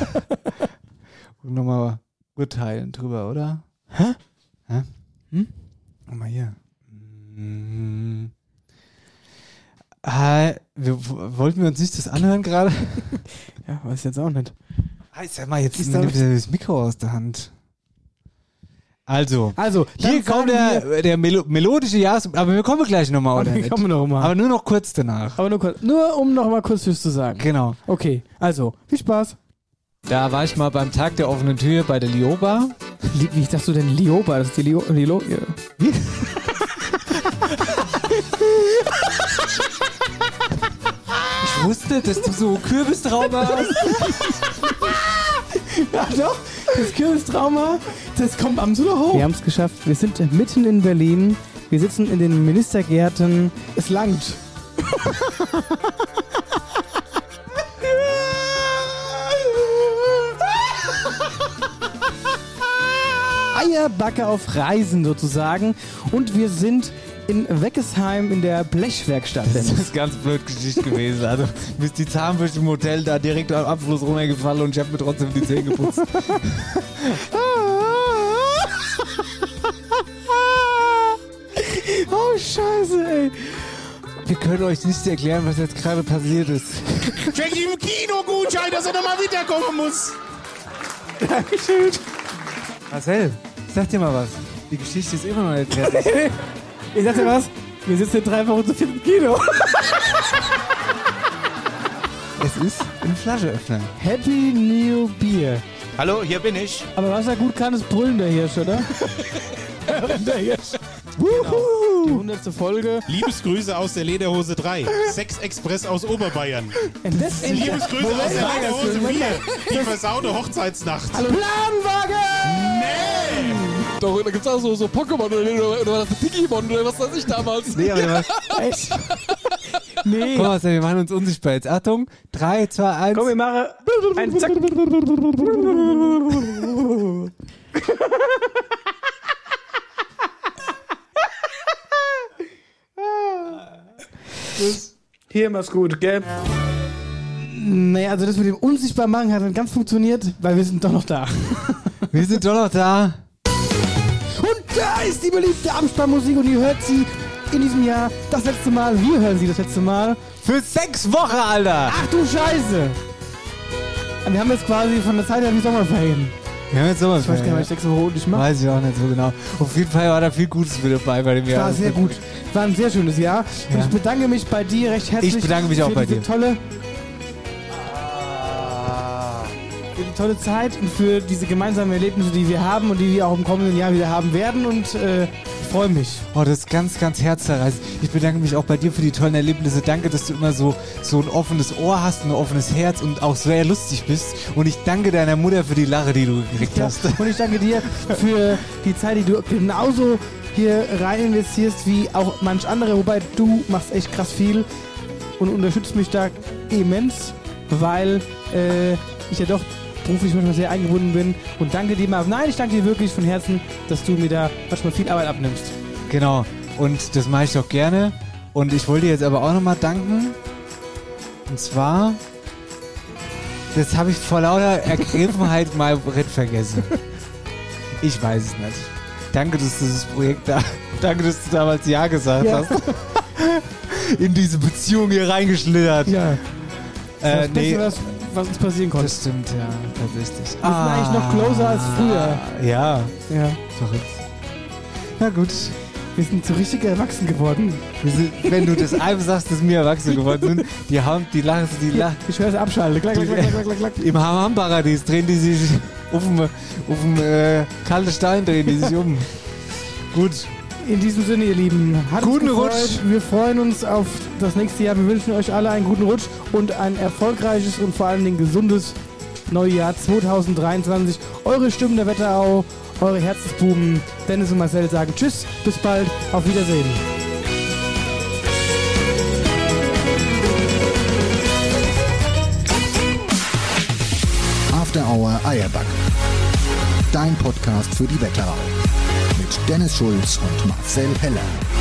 und nochmal urteilen drüber, oder? Hä? Hä? Hm? Guck mal hier. Mhm. Ah, wir, wollten wir uns nicht das anhören gerade? Ja, weiß ich jetzt auch nicht. Ah, ich sag mal, jetzt Ist nimmt da- das Mikro aus der Hand. Also, Also, hier kommt der, der Melo melodische Jahres... Aber wir kommen gleich nochmal, oder wir kommen noch mal. Aber nur noch kurz danach. Aber nur, kurz, nur um noch mal kurz Tschüss zu sagen. Genau. Okay, also, viel Spaß. Da war ich mal beim Tag der offenen Tür bei der Lioba. Wie, wie sagst du denn Lioba? Das ist die Lio... Lilo, wie? Ich wusste, dass du so Kürbistrauma hast. Ja, doch. Das Kürbistrauma, das kommt am so hoch. Wir haben es geschafft. Wir sind mitten in Berlin. Wir sitzen in den Ministergärten. Es langt. Eierbacke auf Reisen sozusagen. Und wir sind in Weckesheim in der Blechwerkstatt. Das ist ganz blöd Geschichte gewesen. Also, mir ist die Zahnbürste im Hotel da direkt am Abfluss runtergefallen und ich habe mir trotzdem die Zähne geputzt. oh, scheiße, ey. Wir können euch nicht erklären, was jetzt gerade passiert ist. Check im Kino-Gutschein, dass er nochmal wiederkommen muss. Dankeschön. Marcel, sag dir mal was. Die Geschichte ist immer noch nicht fertig. Ich sag dir was, wir sitzen in drei Wochen zu viel im Kino. es ist ein Flascheöffner. Happy New Beer. Hallo, hier bin ich. Aber was er gut kann, ist brüllen der Hirsch, oder? der Hirsch. Wuhu. Die 100. Folge. Liebesgrüße aus der Lederhose 3. Sex Express aus Oberbayern. Das Liebesgrüße Moment aus der Lederhose Moment 4. mal. Die versaute Hochzeitsnacht. Hallo Planwagen! Nee! Doch, da gibt's auch so, so Pokémon oder, oder, oder was, Digimon oder was weiß ich damals. Nee, aber was? Echt? Nee. Komm, Marcel, wir machen uns unsichtbar jetzt. Achtung, 3, 2, 1. Komm, wir machen ein Zack. Hier mach's gut, gell? Naja, also das mit dem unsichtbar machen hat dann ganz funktioniert, weil wir sind doch noch da. Wir sind doch noch da. Und da ist die beliebte Abspannmusik und ihr hört sie in diesem Jahr das letzte Mal. Wir hören sie das letzte Mal. Für sechs Wochen, Alter! Ach du Scheiße! Wir haben jetzt quasi von der Zeit her wie Sommerferien. Wir haben jetzt Ich weiß Sommerferien. gar nicht, was ich sechs Wochen nicht mache. Weiß ich auch nicht so genau. Auf jeden Fall war da viel Gutes mit dabei bei dem Jahr. war sehr gut. War ein sehr schönes Jahr. Und Ja. ich bedanke mich bei dir recht herzlich. Ich bedanke mich auch für bei dir. Tolle, für die tolle Zeit und für diese gemeinsamen Erlebnisse, die wir haben und die wir auch im kommenden Jahr wieder haben werden. Und äh, ich freue mich. Oh, das ist ganz, ganz herzerreißend. Ich bedanke mich auch bei dir für die tollen Erlebnisse. Danke, dass du immer so, so ein offenes Ohr hast, ein offenes Herz und auch sehr lustig bist. Und ich danke deiner Mutter für die Lache, die du gekriegt Ja, hast. und ich danke dir für die Zeit, die du genauso hier rein investierst wie auch manch andere. Wobei du machst echt krass viel und unterstützt mich da immens, weil äh, ich ja doch beruflich manchmal sehr eingebunden bin. Und danke dir mal. Nein, ich danke dir wirklich von Herzen, dass du mir da manchmal viel Arbeit abnimmst. Genau. Und das mache ich doch gerne. Und ich wollte dir jetzt aber auch nochmal danken. Und zwar, das habe ich vor lauter Ergriffenheit mal Ritt vergessen. Ich weiß es nicht. Danke, dass du dieses Projekt da, danke, dass du damals Ja gesagt Ja. hast. In diese Beziehung hier reingeschlittert. Ja. Das, Äh, das nee, Beste, was, was uns passieren konnte. das stimmt, ja, tatsächlich. Wir sind eigentlich noch closer als früher. Ja, Ja. verrückt. Na gut. Wir sind so richtig erwachsen geworden. Sind, wenn du das einem sagst, dass wir erwachsen geworden sind, die haben, die lachen, die lachen. Ich höre es abschalten. Klack, klack, klack, klack, klack, klack. Im Hammam-Paradies drehen die sich auf dem, auf dem äh, kalten Stein drehen die sich um. Gut. In diesem Sinne, ihr Lieben, hat Guten gefreut. Rutsch. Wir freuen uns auf das nächste Jahr. Wir wünschen euch alle einen guten Rutsch und ein erfolgreiches und vor allen Dingen gesundes Neujahr 2023. Eure Stimmen der Wetterau, eure Herzensbuben Dennis und Marcel sagen Tschüss, bis bald, auf Wiedersehen. After Hour Eierback. Dein Podcast für die Wetterau. Dennis Schulz und Marcel Heller.